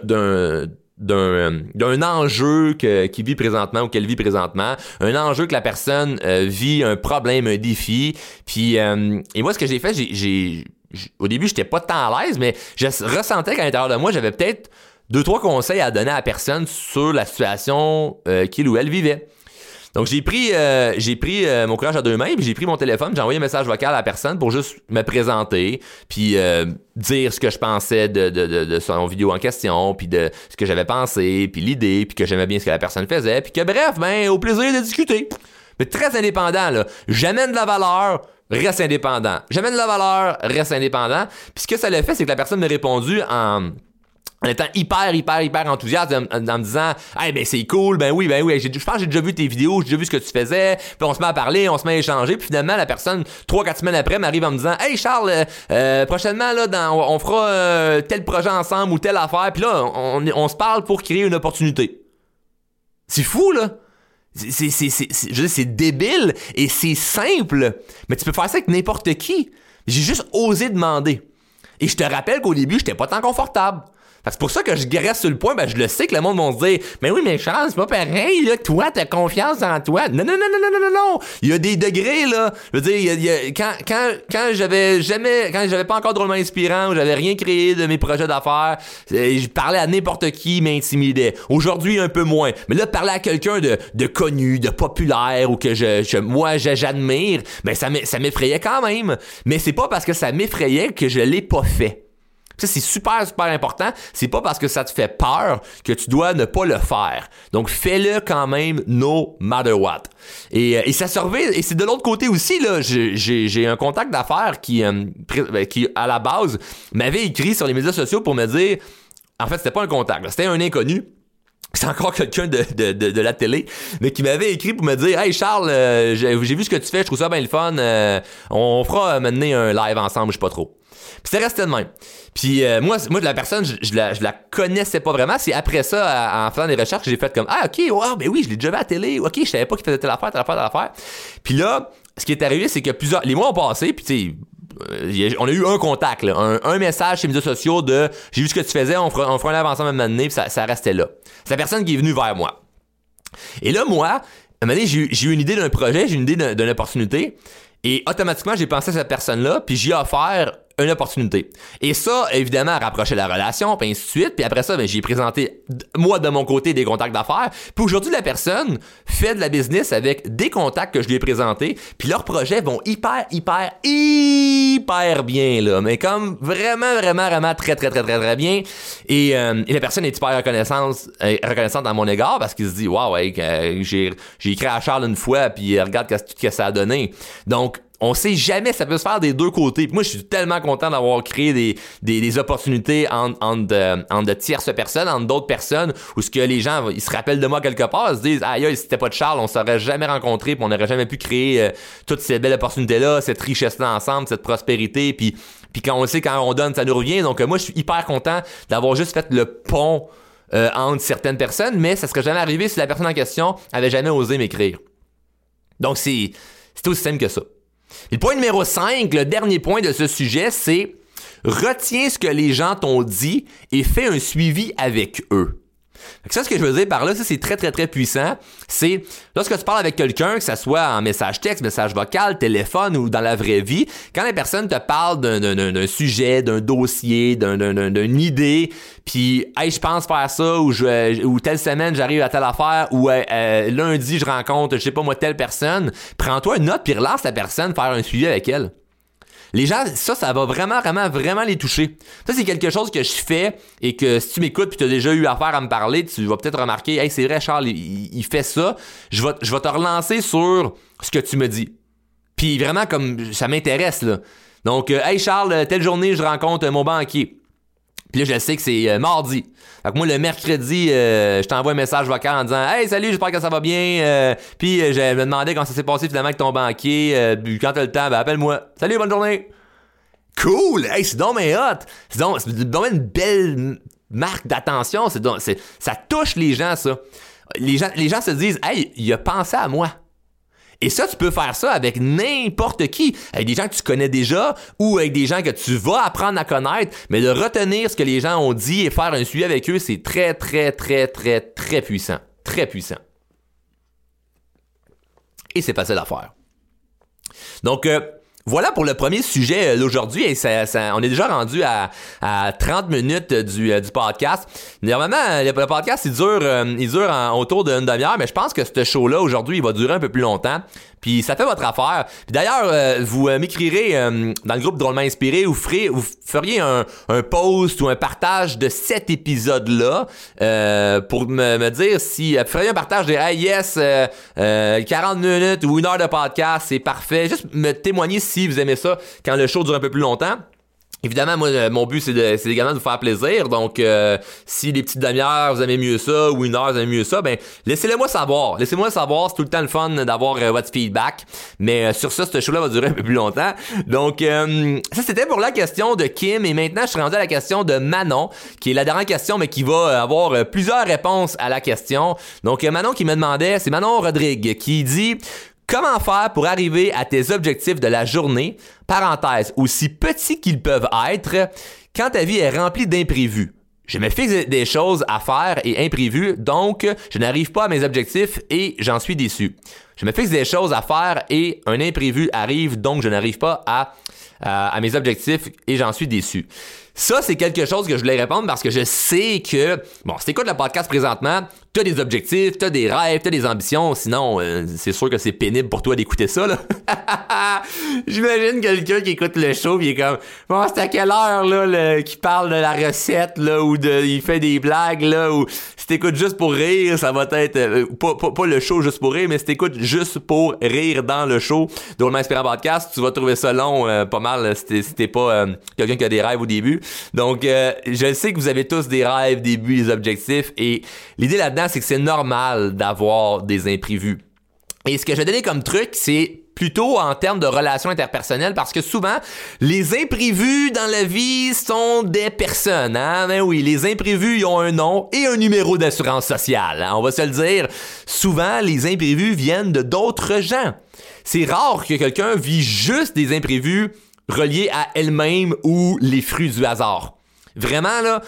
d'un d'un enjeu que qui vit présentement ou qu'elle vit présentement un enjeu que la personne euh, vit un problème un défi puis euh, et moi ce que j'ai fait j'ai au début, j'étais pas tant à l'aise, mais je ressentais qu'à l'intérieur de moi, j'avais peut-être deux, trois conseils à donner à la personne sur la situation euh, qu'il ou elle vivait. Donc j'ai pris euh, euh, mon courage à deux mains, puis j'ai pris mon téléphone, j'ai envoyé un message vocal à la personne pour juste me présenter, puis dire ce que je pensais de, son vidéo en question, puis de ce que j'avais pensé, puis l'idée, puis que j'aimais bien ce que la personne faisait, puis que bref, ben au plaisir de discuter. Mais très indépendant, là. J'amène de la valeur, reste indépendant. J'amène de la valeur, reste indépendant. Puis ce que ça l'a fait, c'est que la personne m'a répondu en étant hyper, hyper, hyper enthousiaste, en, me disant, hey, ben c'est cool, ben oui, ben oui, je pense que j'ai déjà vu tes vidéos, j'ai déjà vu ce que tu faisais, puis on se met à parler, on se met à échanger, puis finalement la personne trois, quatre semaines après m'arrive en me disant, hey Charles, euh, euh, prochainement là, on fera euh, tel projet ensemble ou telle affaire, puis là on, on se parle pour créer une opportunité. C'est fou là. C'est, c'est, c'est, débile et c'est simple, mais tu peux faire ça avec n'importe qui. J'ai juste osé demander. Et je te rappelle qu'au début, j'étais pas tant confortable. C'est pour ça que je graisse sur le point, ben je le sais que le monde va se dire Mais oui, mais Charles, c'est pas pareil, là, toi, t'as confiance en toi. Non, non, non, non, non, non, non, non. Il y a des degrés, là. Je veux dire, il y a, quand, quand, quand j'avais jamais, quand j'avais pas encore drôlement inspirant, ou j'avais rien créé de mes projets d'affaires, euh, je parlais à n'importe qui, m'intimidait. Aujourd'hui, un peu moins. Mais là, parler à quelqu'un de, de connu, de populaire, ou que je, je moi, j'admire, ben ça m'effrayait quand même. Mais c'est pas parce que ça m'effrayait que je l'ai pas fait. C'est super, super important. C'est pas parce que ça te fait peur que tu dois ne pas le faire. Donc, fais-le quand même, no matter what. Et, euh, et ça servait, et c'est de l'autre côté aussi, là, j'ai un contact d'affaires qui, euh, ben, qui, à la base, m'avait écrit sur les médias sociaux pour me dire, en fait, c'était pas un contact, c'était un inconnu c'est encore quelqu'un de, de, de, la télé, mais qui m'avait écrit pour me dire Hey Charles, euh, j'ai vu ce que tu fais, je trouve ça bien le fun. on fera maintenant un live ensemble, je sais pas trop. Puis c'était resté de même. Puis euh, moi, moi, la personne, je, la, je la connaissais pas vraiment. C'est après ça, en faisant des recherches, j'ai fait comme Ah, ok, wow, ben oui, je l'ai déjà vu à la télé. Ok, je savais pas qu'il faisait telle affaire, telle affaire, telle affaire. Puis là, ce qui est arrivé, c'est que plusieurs. Les mois ont passé, puis tu sais. On a eu un contact, un, message chez les médias sociaux de j'ai vu ce que tu faisais, on fera, on fera un ensemble même année, puis ça, restait là. C'est la personne qui est venue vers moi. Et là, moi, à un moment donné, j'ai eu une idée d'un projet, j'ai une idée d'une opportunité. Et automatiquement, j'ai pensé à cette personne-là, puis j'ai offert une opportunité. Et ça, évidemment, rapprocher la relation, puis ainsi de suite. Puis après ça, ben, j'ai présenté, moi, de mon côté, des contacts d'affaires. Puis aujourd'hui, la personne fait de la business avec des contacts que je lui ai présentés. Puis leurs projets vont hyper, hyper, hyper bien, là. Mais comme vraiment, vraiment, vraiment très, très, très, très, très bien. Et, euh, la personne est hyper reconnaissante, euh, reconnaissante à mon égard parce qu'il se dit, waouh, ouais, j'ai, j'ai écrit à Charles une fois, puis regarde ce que ça a donné. Donc, on sait jamais, ça peut se faire des deux côtés. moi, je suis tellement content d'avoir créé des, opportunités en, en, de, tierces personnes, entre d'autres personnes, où ce que les gens, ils se rappellent de moi quelque part, ils se disent, aïe, si c'était pas de Charles, on s'aurait jamais rencontré, puis on n'aurait jamais pu créer euh, toutes ces belles opportunités-là, cette richesse-là ensemble, cette prospérité, puis puis quand on sait quand on donne, ça nous revient. Donc euh, moi, je suis hyper content d'avoir juste fait le pont euh, entre certaines personnes, mais ça serait jamais arrivé si la personne en question avait jamais osé m'écrire. Donc c'est c'est aussi simple que ça le point numéro 5, le dernier point de ce sujet, c'est retiens ce que les gens t'ont dit et fais un suivi avec eux. Ça, ce que je veux dire par là, ça c'est très très très puissant. C'est lorsque tu parles avec quelqu'un, que ce soit en message texte, message vocal, téléphone ou dans la vraie vie, quand la personne te parle d'un sujet, d'un dossier, d'une idée, puis hey je pense faire ça ou je ou telle semaine j'arrive à telle affaire ou euh, lundi je rencontre je sais pas moi telle personne, prends-toi une note puis relance la personne faire un suivi avec elle. Les gens, ça, ça va vraiment, vraiment, vraiment les toucher. Ça, c'est quelque chose que je fais et que si tu m'écoutes puis tu as déjà eu affaire à me parler, tu vas peut-être remarquer, hey, c'est vrai, Charles, il, fait ça. Je vais, je vais te relancer sur ce que tu me dis. Puis vraiment, comme ça m'intéresse, là. Donc, euh, hey Charles, telle journée, je rencontre mon banquier. Puis là, je sais que c'est euh, mardi. Fait que moi, le mercredi, euh, je t'envoie un message vocal en disant Hey, salut, j'espère que ça va bien. Euh, puis je me demandais comment ça s'est passé finalement avec ton banquier. quand t'as le temps, ben appelle-moi. Salut, bonne journée. Cool! Hey, c'est donc hot! C'est donc, une belle marque d'attention. C'est ça touche les gens, ça. Les gens, les gens se disent Hey, il a pensé à moi. Et ça, tu peux faire ça avec n'importe qui, avec des gens que tu connais déjà ou avec des gens que tu vas apprendre à connaître, mais de retenir ce que les gens ont dit et faire un suivi avec eux, c'est très, très, très, très, très puissant. Très puissant. Et c'est facile à faire. Donc, euh, Voilà pour le premier sujet d'aujourd'hui. Et ça, on est déjà rendu à, à 30 minutes du, du podcast. Normalement, le, podcast, il dure, il dure autour d'une demi-heure, mais je pense que ce show-là, aujourd'hui, il va durer un peu plus longtemps. Puis ça fait votre affaire. Puis d'ailleurs, euh, vous euh, m'écrirez euh, dans le groupe Drôlement Inspiré, vous, ferez, vous feriez un, un post ou un partage de cet épisode-là pour me, me, dire si... vous feriez un partage de « Hey, yes, 40 minutes ou une heure de podcast, c'est parfait. » Juste me témoigner si vous aimez ça quand le show dure un peu plus longtemps. Évidemment, moi, euh, mon but, c'est, de, c'est également de vous faire plaisir. Donc, euh, si les petites demi-heures, vous aimez mieux ça, ou une heure, vous aimez mieux ça, ben, laissez-le moi savoir. Laissez-moi savoir. C'est tout le temps le fun d'avoir euh, votre feedback. Mais sur ça, ce show-là va durer un peu plus longtemps. Donc, ça, c'était pour la question de Kim. Et maintenant, je suis rendu à la question de Manon, qui est la dernière question, mais qui va avoir plusieurs réponses à la question. Donc, Manon qui me demandait, c'est Manon Rodrigue, qui dit... Comment faire pour arriver à tes objectifs de la journée, parenthèse, aussi petits qu'ils peuvent être, quand ta vie est remplie d'imprévus? Je me fixe des choses à faire et imprévues, donc je n'arrive pas à mes objectifs et j'en suis déçu. Je me fixe des choses à faire et un imprévu arrive, donc je n'arrive pas à, à mes objectifs et j'en suis déçu. Ça, c'est quelque chose que je voulais répondre parce que je sais que, bon, si t'écoutes le podcast présentement, t'as des objectifs, t'as des rêves, t'as des ambitions, sinon, euh, c'est sûr que c'est pénible pour toi d'écouter ça, là. J'imagine quelqu'un qui écoute le show il est comme, bon, c'est à quelle heure, là, qui parle de la recette, là, ou de, il fait des blagues, là, ou si t'écoutes juste pour rire, ça va être, euh, pas, pas, le show juste pour rire, mais si t'écoutes juste pour rire dans le show d'Old Inspirant Podcast, tu vas trouver ça long, euh, pas mal, si t'es pas quelqu'un qui a des rêves au début. Donc, euh, je sais que vous avez tous des rêves, des buts, des objectifs. Et l'idée là-dedans, c'est que c'est normal d'avoir des imprévus. Et ce que je vais donner comme truc, c'est plutôt en termes de relations interpersonnelles parce que souvent les imprévus dans la vie sont des personnes hein? Ben oui les imprévus ils ont un nom et un numéro d'assurance sociale hein? on va se le dire souvent les imprévus viennent de d'autres gens c'est rare que quelqu'un vit juste des imprévus reliée à elle-même ou les fruits du hasard. Vraiment, là,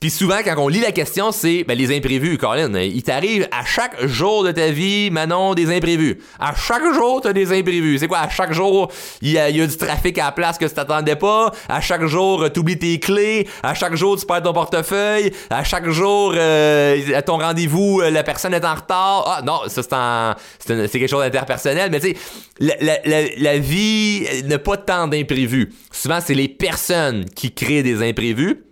puis souvent, quand on lit la question, c'est ben, les imprévus, Colin. Il t'arrive à chaque jour de ta vie, Manon, des imprévus. À chaque jour, t'as des imprévus. C'est quoi? À chaque jour, il y, a, du trafic à la place que tu t'attendais pas. À chaque jour, t'oublies tes clés. À chaque jour, tu perds ton portefeuille. À chaque jour, euh, à ton rendez-vous, euh, la personne est en retard. Ah non, ça c'est, c'est, quelque chose d'interpersonnel. Mais tu sais, la, la, la vie n'a pas tant d'imprévus. Souvent, c'est les personnes qui créent des imprévus.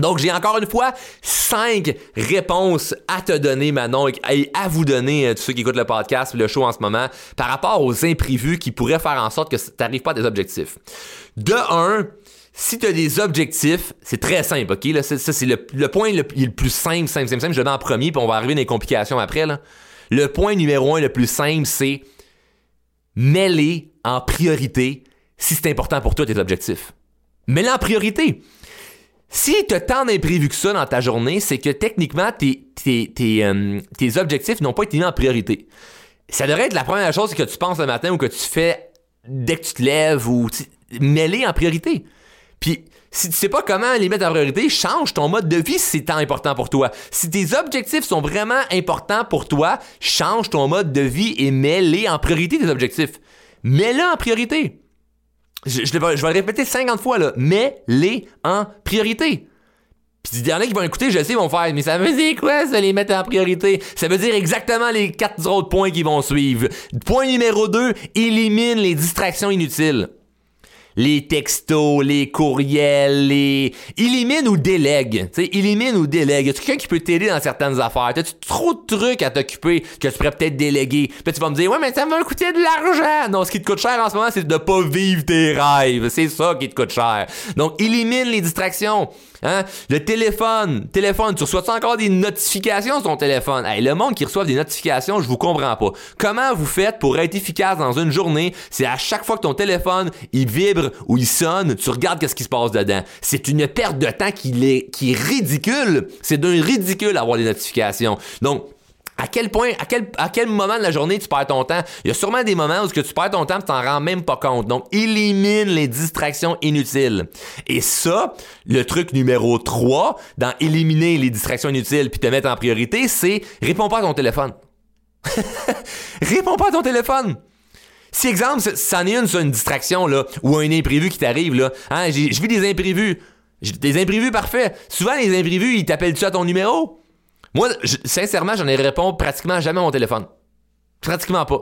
Donc, j'ai encore une fois cinq réponses à te donner, Manon, et à vous donner, euh, tous ceux qui écoutent le podcast, le show en ce moment, par rapport aux imprévus qui pourraient faire en sorte que tu n'arrives pas à tes objectifs. De un, si tu as des objectifs, c'est très simple, OK? Là, ça, c'est le, point le, plus simple, simple, simple, simple. Je le mets en premier, puis on va arriver dans les complications après. Là. Le point numéro un, le plus simple, c'est mêler en priorité si c'est important pour toi tes objectifs. Mets-les en priorité. Si tu as tant d'imprévus que ça dans ta journée, c'est que techniquement, euh, tes objectifs n'ont pas été mis en priorité. Ça devrait être la première chose que tu penses le matin ou que tu fais dès que tu te lèves ou mets-les en priorité. Puis si tu sais pas comment les mettre en priorité, change ton mode de vie si c'est tant important pour toi. Si tes objectifs sont vraiment importants pour toi, change ton mode de vie et mets-les en priorité tes objectifs. Mets-les en priorité. Je, vais, le répéter 50 fois, là. Mets-les en priorité. Puis il y en a qui vont écouter, je sais, ils vont faire, mais ça veut dire quoi, ça, les mettre en priorité? Ça veut dire exactement les quatre autres points qui vont suivre. Point numéro 2, élimine les distractions inutiles les textos, les courriels, les... Élimine ou délègue. Tu sais, élimine ou délègue. Y a quelqu'un qui peut t'aider dans certaines affaires? T'as-tu trop de trucs à t'occuper que tu pourrais peut-être déléguer? Puis tu vas me dire, ouais, mais ça va coûter de l'argent. Non, ce qui te coûte cher en ce moment, c'est de pas vivre tes rêves. C'est ça qui te coûte cher. Donc, élimine les distractions. Hein? Le téléphone, téléphone, tu reçois encore des notifications sur ton téléphone? Hey, le monde qui reçoit des notifications, je vous comprends pas. Comment vous faites pour être efficace dans une journée? C'est à chaque fois que ton téléphone, il vibre ou il sonne, tu regardes qu'est-ce qui se passe dedans. C'est une perte de temps qui est, qui est ridicule. C'est d'un ridicule avoir des notifications. Donc, à quel point, à quel, moment de la journée tu perds ton temps? Il y a sûrement des moments où tu perds ton temps tu t'en rends même pas compte. Donc, élimine les distractions inutiles. Et ça, le truc numéro 3 dans éliminer les distractions inutiles puis te mettre en priorité, c'est réponds pas à ton téléphone. réponds pas à ton téléphone. Si exemple, c'en est une sur une distraction ou un imprévu qui t'arrive là, hein, je vis des imprévus. Des imprévus parfaits. Souvent les imprévus, ils t'appellent-tu à ton numéro? Moi, je- sincèrement, j'en ai réponds pratiquement jamais à mon téléphone. Pratiquement pas.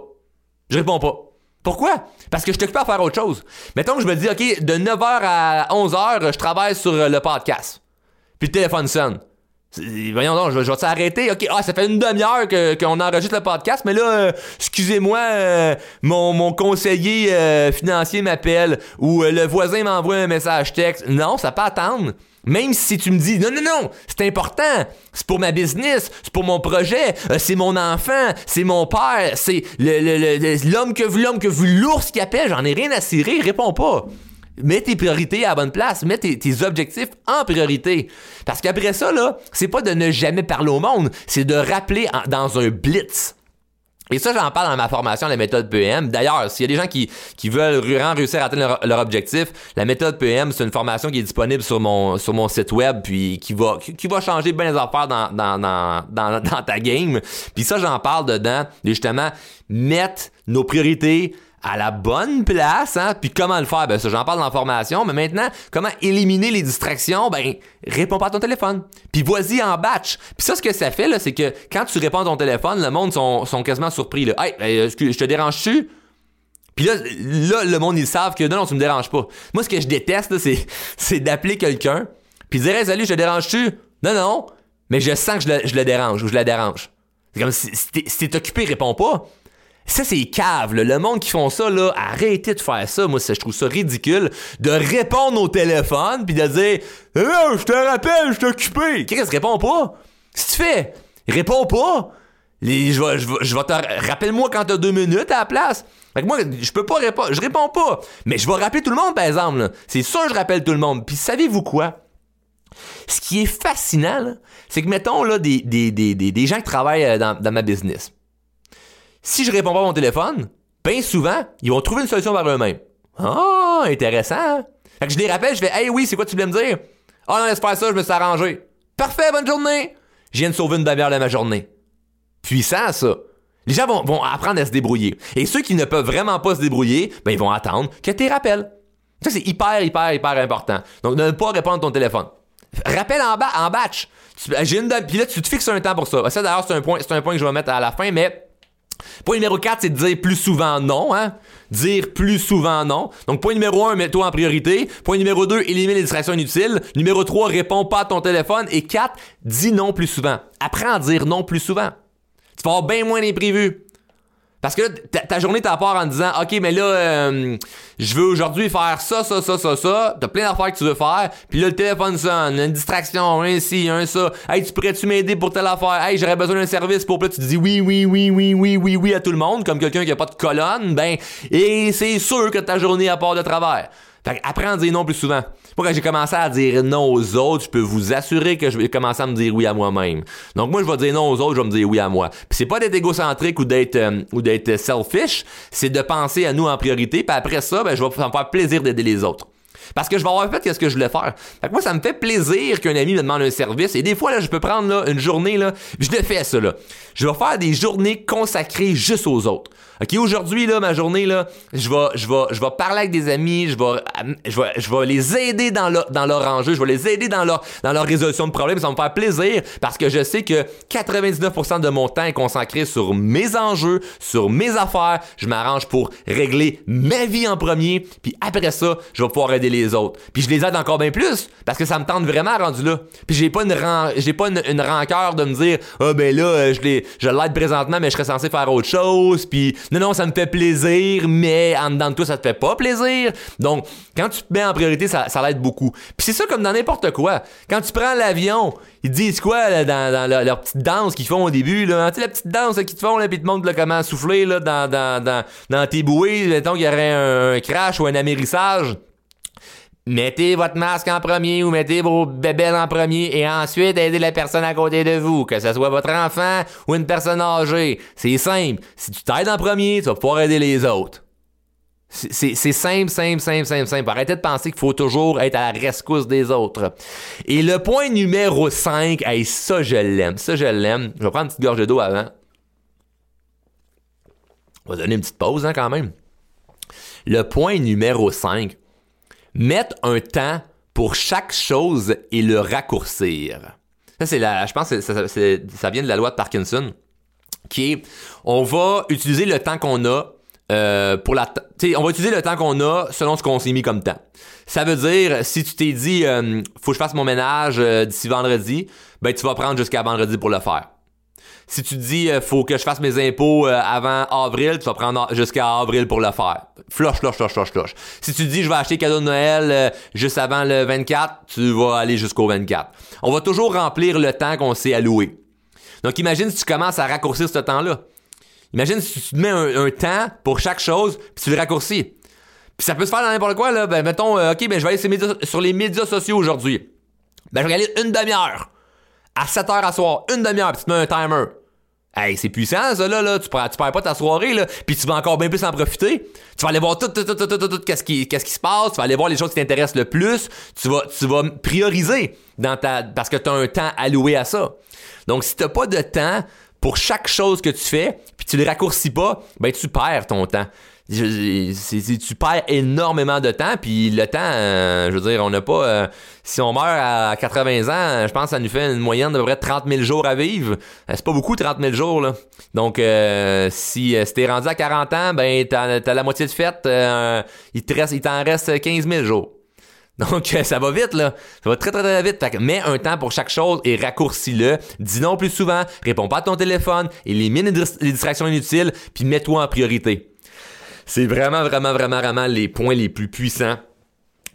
Je réponds pas. Pourquoi? Parce que je t'occupe à faire autre chose. Mettons que je me dis, OK, de 9h à 11h, je travaille sur euh, le podcast. Puis le téléphone sonne. Voyons donc, je, vais t'arrêter. OK, ah, ça fait une demi-heure que- qu'on enregistre le podcast, mais là, euh, excusez-moi, euh, mon, mon conseiller financier m'appelle ou le voisin m'envoie un message texte. Non, ça peut attendre. Même si tu me dis non, non, non, c'est important, c'est pour ma business, c'est pour mon projet, euh, c'est mon enfant, c'est mon père, c'est le- le- le- l'homme que vous, l'homme que vous, l'ours qui appelle, j'en ai rien à cirer, réponds pas. Mets tes priorités à la bonne place, mets tes, tes objectifs en priorité. Parce qu'après ça, là, c'est pas de ne jamais parler au monde, c'est de rappeler dans un blitz. Et ça, j'en parle dans ma formation, la méthode PM. D'ailleurs, s'il y a des gens qui, qui veulent réussir à atteindre leur, leur objectif, la méthode PM, c'est une formation qui est disponible sur mon, sur mon site web, puis qui va, qui, va changer bien les affaires dans, dans, dans, dans, ta game. Puis ça, j'en parle dedans, de justement, mettre nos priorités à la bonne place, hein? Puis comment le faire? Ben ça, j'en parle dans la formation, mais maintenant, comment éliminer les distractions? Ben, réponds pas à ton téléphone. Puis vas-y en batch. Puis ça, ce que ça fait, là, c'est que quand tu réponds à ton téléphone, le monde sont, sont quasiment surpris, là. Hey, euh, je te dérange-tu? Puis là, là, le monde, ils savent que non, non, tu me déranges pas. Moi, ce que je déteste, c'est, d'appeler quelqu'un, puis dire, hey, salut, je te dérange-tu? Non, non, mais je sens que je le, dérange ou je la dérange. C'est comme si, si t'es, si t'es occupé, réponds pas. Ça, c'est cave, là. Le monde qui font ça, là, arrêtez de faire ça. Moi, ça, je trouve ça ridicule de répondre au téléphone puis de dire Non, je te rappelle, je suis occupé. Que réponds pas? Que tu fais? Réponds pas. Je vais, te rappelle-moi quand t'as deux minutes à la place. Fait que moi, je peux pas répondre, je réponds pas. Mais je vais rappeler tout le monde, par exemple. C'est sûr, je rappelle tout le monde. Puis savez-vous quoi? Ce qui est fascinant, c'est que mettons là des, des, des, des, gens qui travaillent euh, dans ma business si je réponds pas à mon téléphone, bien souvent, ils vont trouver une solution par eux-mêmes. Ah, intéressant. hein? Fait que je les rappelle, je fais Hey oui, c'est quoi tu voulais me dire? Ah non, laisse faire ça, je me suis arrangé. Parfait, bonne journée. Je viens de sauver une demi-heure de ma journée. Puissant, ça. Les gens vont, vont apprendre à se débrouiller. Et ceux qui ne peuvent vraiment pas se débrouiller, ben ils vont attendre que tu rappelles. Ça, c'est hyper, hyper, hyper important. Donc, ne pas répondre à ton téléphone. Rappelle en, ba- en batch. Tu- une Puis là, tu te fixes un temps pour ça. Ça, d'ailleurs, c'est un point, c'est un point que je vais mettre à la fin, mais Point numéro 4, c'est de dire plus souvent non, hein? Dire plus souvent non. Donc, point numéro 1, mets-toi en priorité. Point numéro 2, élimine les distractions inutiles. Numéro 3, réponds pas à ton téléphone. Et 4, dis non plus souvent. Apprends à dire non plus souvent. Tu vas avoir bien moins d'imprévus. Parce que là, ta, journée t'as en disant OK, mais là, euh, je veux aujourd'hui faire ça, ça, ça, ça, ça. T'as plein d'affaires que tu veux faire. Puis là, le téléphone sonne, une distraction, un ci, un ça. Hey, tu pourrais-tu m'aider pour telle affaire? Hey, j'aurais besoin d'un service pour. Puis là, tu dis oui, oui, oui, oui, oui, oui, oui à tout le monde, comme quelqu'un qui a pas de colonne. Ben, et c'est sûr que ta journée part de travers. Apprends à dire non plus souvent. Moi, quand j'ai commencé à dire non aux autres, je peux vous assurer que je vais commencer à me dire oui à moi-même. Donc, moi, je vais dire non aux autres, je vais me dire oui à moi. Puis c'est pas d'être égocentrique ou d'être euh, ou d'être selfish, c'est de penser à nous en priorité. Puis après ça, ben, je vais me faire plaisir d'aider les autres. Parce que je vais avoir fait qu'est-ce que je voulais faire. Fait que moi, ça me fait plaisir qu'un ami me demande un service. Et des fois, là, je peux prendre là, une journée, là, je le fais ça, là. Je vais faire des journées consacrées juste aux autres. OK, aujourd'hui, là, ma journée, là, je vais, je vais, je vais parler avec des amis, je vais, je vais, je vais les aider dans leur, dans leur enjeu, je vais les aider dans leur, dans leur résolution de problèmes. Ça va me faire plaisir parce que je sais que 99% de mon temps est consacré sur mes enjeux, sur mes affaires. Je m'arrange pour régler ma vie en premier, puis après ça, je vais pouvoir aider les autres. Puis je les aide encore bien plus parce que ça me tente vraiment rendu là. Puis j'ai pas une j'ai pas une, une rancœur de me dire ah ben là euh, je l'ai je l'aide présentement mais je serais censé faire autre chose puis non non ça me fait plaisir mais en dedans de toi ça te fait pas plaisir. Donc quand tu te mets en priorité ça, ça l'aide beaucoup. Puis c'est ça comme dans n'importe quoi. Quand tu prends l'avion, ils disent quoi là, dans, dans leur, petite danse qu'ils font au début là, tu sais la petite danse qu'ils te font là puis ils te montrent là, comment souffler là dans dans dans, dans tes bouées, mettons qu'il y aurait un, un crash ou un amérissage. Mettez votre masque en premier ou mettez vos bébelles en premier et ensuite aidez la personne à côté de vous, que ce soit votre enfant ou une personne âgée. C'est simple. Si tu t'aides en premier, tu vas pouvoir aider les autres. C'est simple, simple, simple, simple, simple. Arrêtez de penser qu'il faut toujours être à la rescousse des autres. Et le point numéro 5, hey, ça je l'aime, ça je l'aime. Je vais prendre une petite gorgée d'eau avant. On va donner une petite pause hein, quand même. Le point numéro 5. Mettre un temps pour chaque chose et le raccourcir. Ça, c'est la, je pense que ça, ça, vient de la loi de Parkinson, qui est, on va utiliser le temps qu'on a euh, pour la, on va utiliser le temps qu'on a selon ce qu'on s'est mis comme temps. Ça veut dire, si tu t'es dit, euh, faut que je fasse mon ménage euh, d'ici vendredi, ben tu vas prendre jusqu'à vendredi pour le faire. Si tu dis euh, faut que je fasse mes impôts euh, avant avril, tu vas prendre jusqu'à avril pour le faire. Flush, flush, flush, flush, flush. Si tu dis je vais acheter cadeau de Noël euh, juste avant le 24, tu vas aller jusqu'au 24. On va toujours remplir le temps qu'on s'est alloué. Donc imagine si tu commences à raccourcir ce temps-là. Imagine si tu te mets un, temps pour chaque chose, puis tu le raccourcis. Puis ça peut se faire dans n'importe quoi, là. Ben, mettons, OK, ben, je vais aller sur, les médias sociaux aujourd'hui. Ben, je vais aller une demi-heure. À 7 heures à soir. Une demi-heure, puis tu mets un timer. Hey, c'est puissant, ça, là, là. Tu, perds, tu perds pas ta soirée, là. Puis tu vas encore bien plus en profiter. Tu vas aller voir tout, tout, tout, tout, tout, tout, qu'est-ce qui, qu'est-ce qui se passe. Tu vas aller voir les choses qui t'intéressent le plus. Tu vas, tu vas prioriser dans ta, parce que tu as un temps alloué à ça. Donc, si t'as pas de temps pour chaque chose que tu fais, puis tu le raccourcis pas, ben, tu perds ton temps tu perds énormément de temps, puis le temps, euh, je veux dire, on n'a pas... Euh, si on meurt à 80 ans, je pense que ça nous fait une moyenne de près 30 000 jours à vivre. Euh, c'est pas beaucoup, 30 000 jours, là. Donc, si, si t'es rendu à 40 ans, ben t'as as la moitié de fête, il te reste, t'en reste 15 000 jours. Donc, ça va vite, là. Ça va très, très, très vite. Fait que mets un temps pour chaque chose et raccourcis-le. Dis non plus souvent. Réponds pas à ton téléphone. Élimine les distractions inutiles. Puis mets-toi en priorité. C'est vraiment, vraiment, vraiment, vraiment les points les plus puissants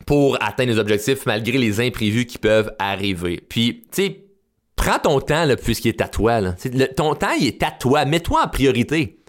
pour atteindre les objectifs malgré les imprévus qui peuvent arriver. Puis, tu sais, prends ton temps là, puisqu'il est à toi. Là. ton temps, il est à toi. Mets-toi en priorité.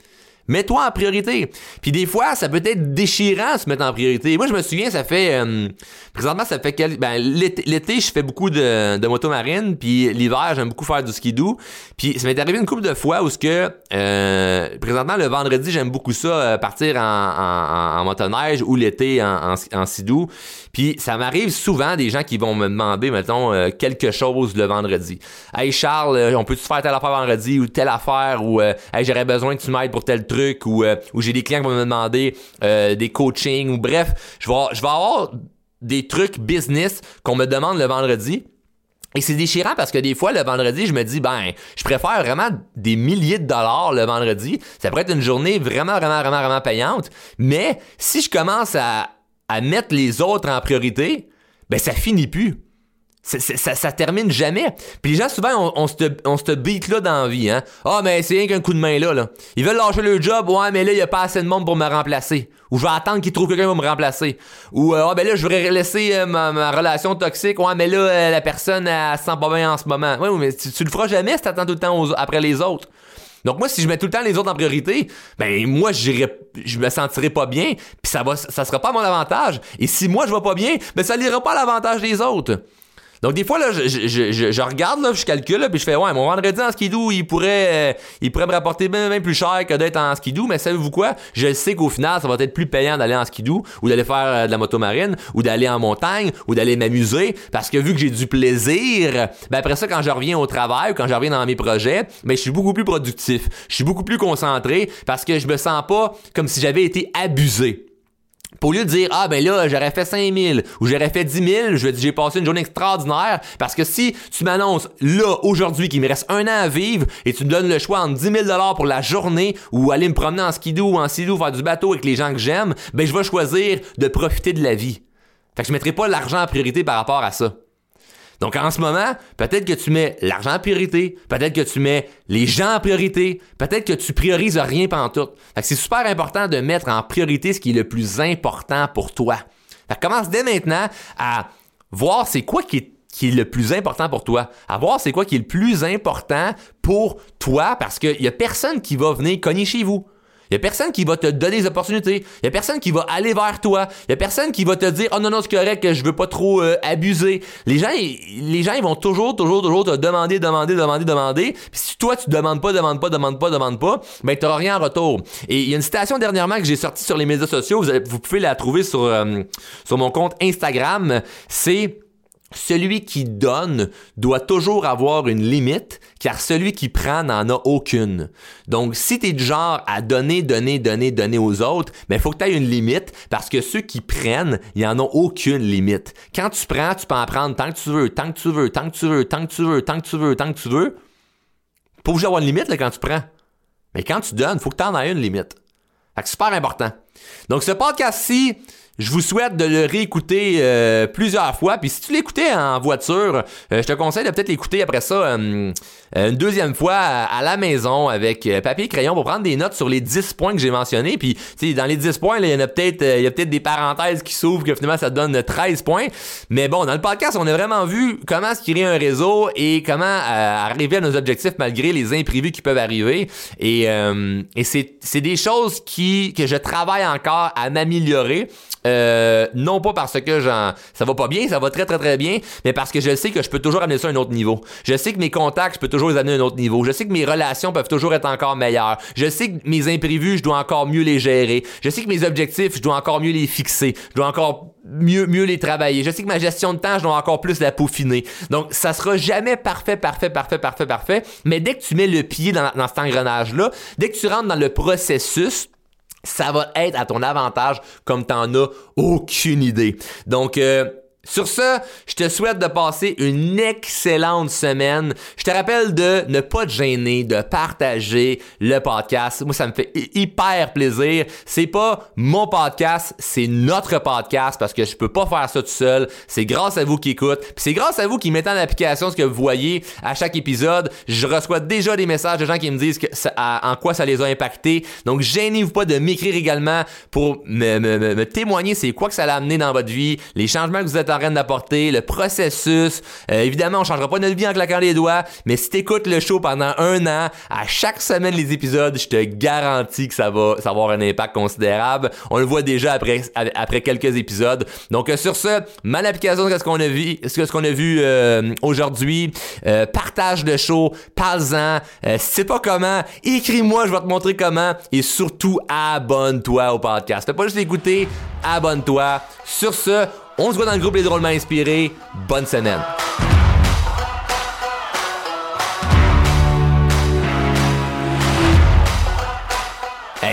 Mets-toi en priorité. Puis des fois, ça peut être déchirant se mettre en priorité. Moi, je me souviens, ça fait euh, présentement, ça fait quel... ben, l'été, je fais beaucoup de, de moto marine, puis l'hiver, j'aime beaucoup faire du ski doux. Puis ça m'est arrivé une couple de fois où ce que euh, présentement le vendredi, j'aime beaucoup ça euh, partir en, en, en, motoneige ou l'été en, en, doux. Puis ça m'arrive souvent des gens qui vont me demander mettons quelque chose le vendredi. Hey Charles, on peut-tu faire telle affaire vendredi ou telle affaire? Ou hey j'aurais besoin que tu m'aides pour tel truc ou euh, j'ai des clients qui vont me demander euh, des coachings ou bref, je vais, je vais avoir des trucs business qu'on me demande le vendredi. Et c'est déchirant parce que des fois, le vendredi, je me dis, ben, je préfère vraiment des milliers de dollars le vendredi. Ça pourrait être une journée vraiment, vraiment, vraiment, vraiment payante. Mais si je commence à, à mettre les autres en priorité, ben, ça finit plus ça, ça, termine jamais. Puis les gens, souvent, on, on se on se beat là dans la vie. Hein? Ah, mais c'est rien qu'un coup de main là, là. Ils veulent lâcher le job. Ouais, mais là, il n'y a pas assez de monde pour me remplacer. Ou je vais attendre qu'ils trouvent quelqu'un pour me remplacer. Ou, euh, ah, ben là, je voudrais laisser euh, ma, relation toxique. Ouais, mais là, euh, la personne, elle, se sent pas bien en ce moment. Ouais, mais tu, le feras jamais si t'attends tout le temps après les autres. Donc moi, si je mets tout le temps les autres en priorité, ben moi, j'irai, je me sentirai pas bien, puis ça va, ça sera pas à mon avantage. Et si moi je vais pas bien, ben ça n'ira pas à l'avantage des autres. Donc des fois là, je, je, regarde là, je calcule là, puis je fais ouais, mon vendredi en skidoo, il pourrait euh, il pourrait me rapporter bien plus cher que d'être en skidoo, mais savez-vous quoi? Je sais qu'au final, ça va être plus payant d'aller en skidoo ou d'aller faire euh, de la moto marine ou d'aller en montagne ou d'aller m'amuser parce que vu que j'ai du plaisir, ben après ça quand je reviens au travail ou quand je reviens dans mes projets, ben je suis beaucoup plus productif, je suis beaucoup plus concentré parce que je me sens pas comme si j'avais été abusé. Au lieu de dire, ah ben là, j'aurais fait 5000 ou j'aurais fait 10 000, je vais j'ai passé une journée extraordinaire. Parce que si tu m'annonces là, aujourd'hui, qu'il me reste un an à vivre et tu me donnes le choix entre 10 000 pour la journée ou aller me promener en skidoo ou en skidoo, faire du bateau avec les gens que j'aime, ben je vais choisir de profiter de la vie. Fait que je mettrai pas l'argent en priorité par rapport à ça. Donc en ce moment, peut-être que tu mets l'argent en priorité, peut-être que tu mets les gens en priorité, peut-être que tu priorises rien pendant tout. c'est super important de mettre en priorité ce qui est le plus important pour toi. Commence dès maintenant à voir c'est quoi qui est qui est le plus important pour toi. À voir c'est quoi qui est le plus important pour toi parce qu'il y a personne qui va venir cogner chez vous. Il y a personne qui va te donner des opportunités. Il y a personne qui va aller vers toi. Il y a personne qui va te dire "Oh non non, c'est correct je veux pas trop euh, abuser." Les gens les gens ils vont toujours toujours toujours te demander demander demander demander. Puis si toi tu demandes pas, demandes pas, demandes pas, demandes pas, ben tu rien en retour. Et il y a une citation dernièrement que j'ai sortie sur les médias sociaux, vous, pouvez la trouver euh, sur mon compte Instagram, c'est celui qui donne doit toujours avoir une limite, car celui qui prend n'en a aucune. Donc, si tu es du genre à donner, donner, donner, donner aux autres, ben, faut que tu aies une limite, parce que ceux qui prennent, ils en ont aucune limite. Quand tu prends, tu peux en prendre tant que tu veux, tant que tu veux, tant que tu veux, tant que tu veux, tant que tu veux, tant que tu veux. Pas obligé d'avoir une limite, là, quand tu prends. Mais quand tu donnes, faut que tu en aies une limite. Fait super important. Donc, ce podcast-ci, je vous souhaite de le réécouter euh, plusieurs fois. Puis si tu l'écoutais en voiture, euh, je te conseille de peut-être l'écouter après ça euh, une deuxième fois à, la maison avec papier et crayon pour prendre des notes sur les 10 points que j'ai mentionnés. Puis dans les 10 points, il y en a peut-être peut-être des parenthèses qui s'ouvrent que finalement ça donne 13 points. Mais bon, dans le podcast, on a vraiment vu comment se créer un réseau et comment arriver à nos objectifs malgré les imprévus qui peuvent arriver. Et, et c'est des choses qui que je travaille encore à m'améliorer. Euh, non pas parce que j'en, ça va pas bien, ça va très très très bien, mais parce que je sais que je peux toujours amener ça à un autre niveau. Je sais que mes contacts, je peux toujours les amener à un autre niveau. Je sais que mes relations peuvent toujours être encore meilleures. Je sais que mes imprévus, je dois encore mieux les gérer. Je sais que mes objectifs, je dois encore mieux les fixer. Je dois encore mieux mieux les travailler. Je sais que ma gestion de temps, je dois encore plus la peaufiner. Donc ça sera jamais parfait, parfait, parfait, parfait, parfait. Mais dès que tu mets le pied dans, cet engrenage là, dès que tu rentres dans le processus ça va être à ton avantage comme t'en as aucune idée. Donc, euh, sur ce, je te souhaite de passer une excellente semaine. Je te rappelle de ne pas te gêner, de partager le podcast. Moi, ça me fait hyper plaisir. C'est pas mon podcast, c'est notre podcast parce que je peux pas faire ça tout seul. C'est grâce à vous qui écoutez. c'est grâce à vous qui mettez en application ce que vous voyez à chaque épisode. Je reçois déjà des messages de gens qui me disent en quoi ça les a impactés. Donc, gênez-vous pas de m'écrire également pour me, me témoigner c'est quoi que ça l'a amené dans votre vie, les changements que vous êtes en d'apporter, le processus. Euh, évidemment, on changera pas notre vie en claquant les doigts, mais si t'écoutes le show pendant un an, à chaque semaine les épisodes, je te garantis que ça va, ça va avoir un impact considérable. On le voit déjà après, après quelques épisodes. Donc euh, sur ce, mal application de ce qu'on a vu, ce qu'on a vu euh, aujourd'hui. partage le show, parle-en. si c'est pas comment, écris-moi, je vais te montrer comment. Et surtout, abonne-toi au podcast. Fais pas juste écouter, abonne-toi. Sur ce, on se voit dans le groupe Les Drôlement Inspirés. Bonne semaine.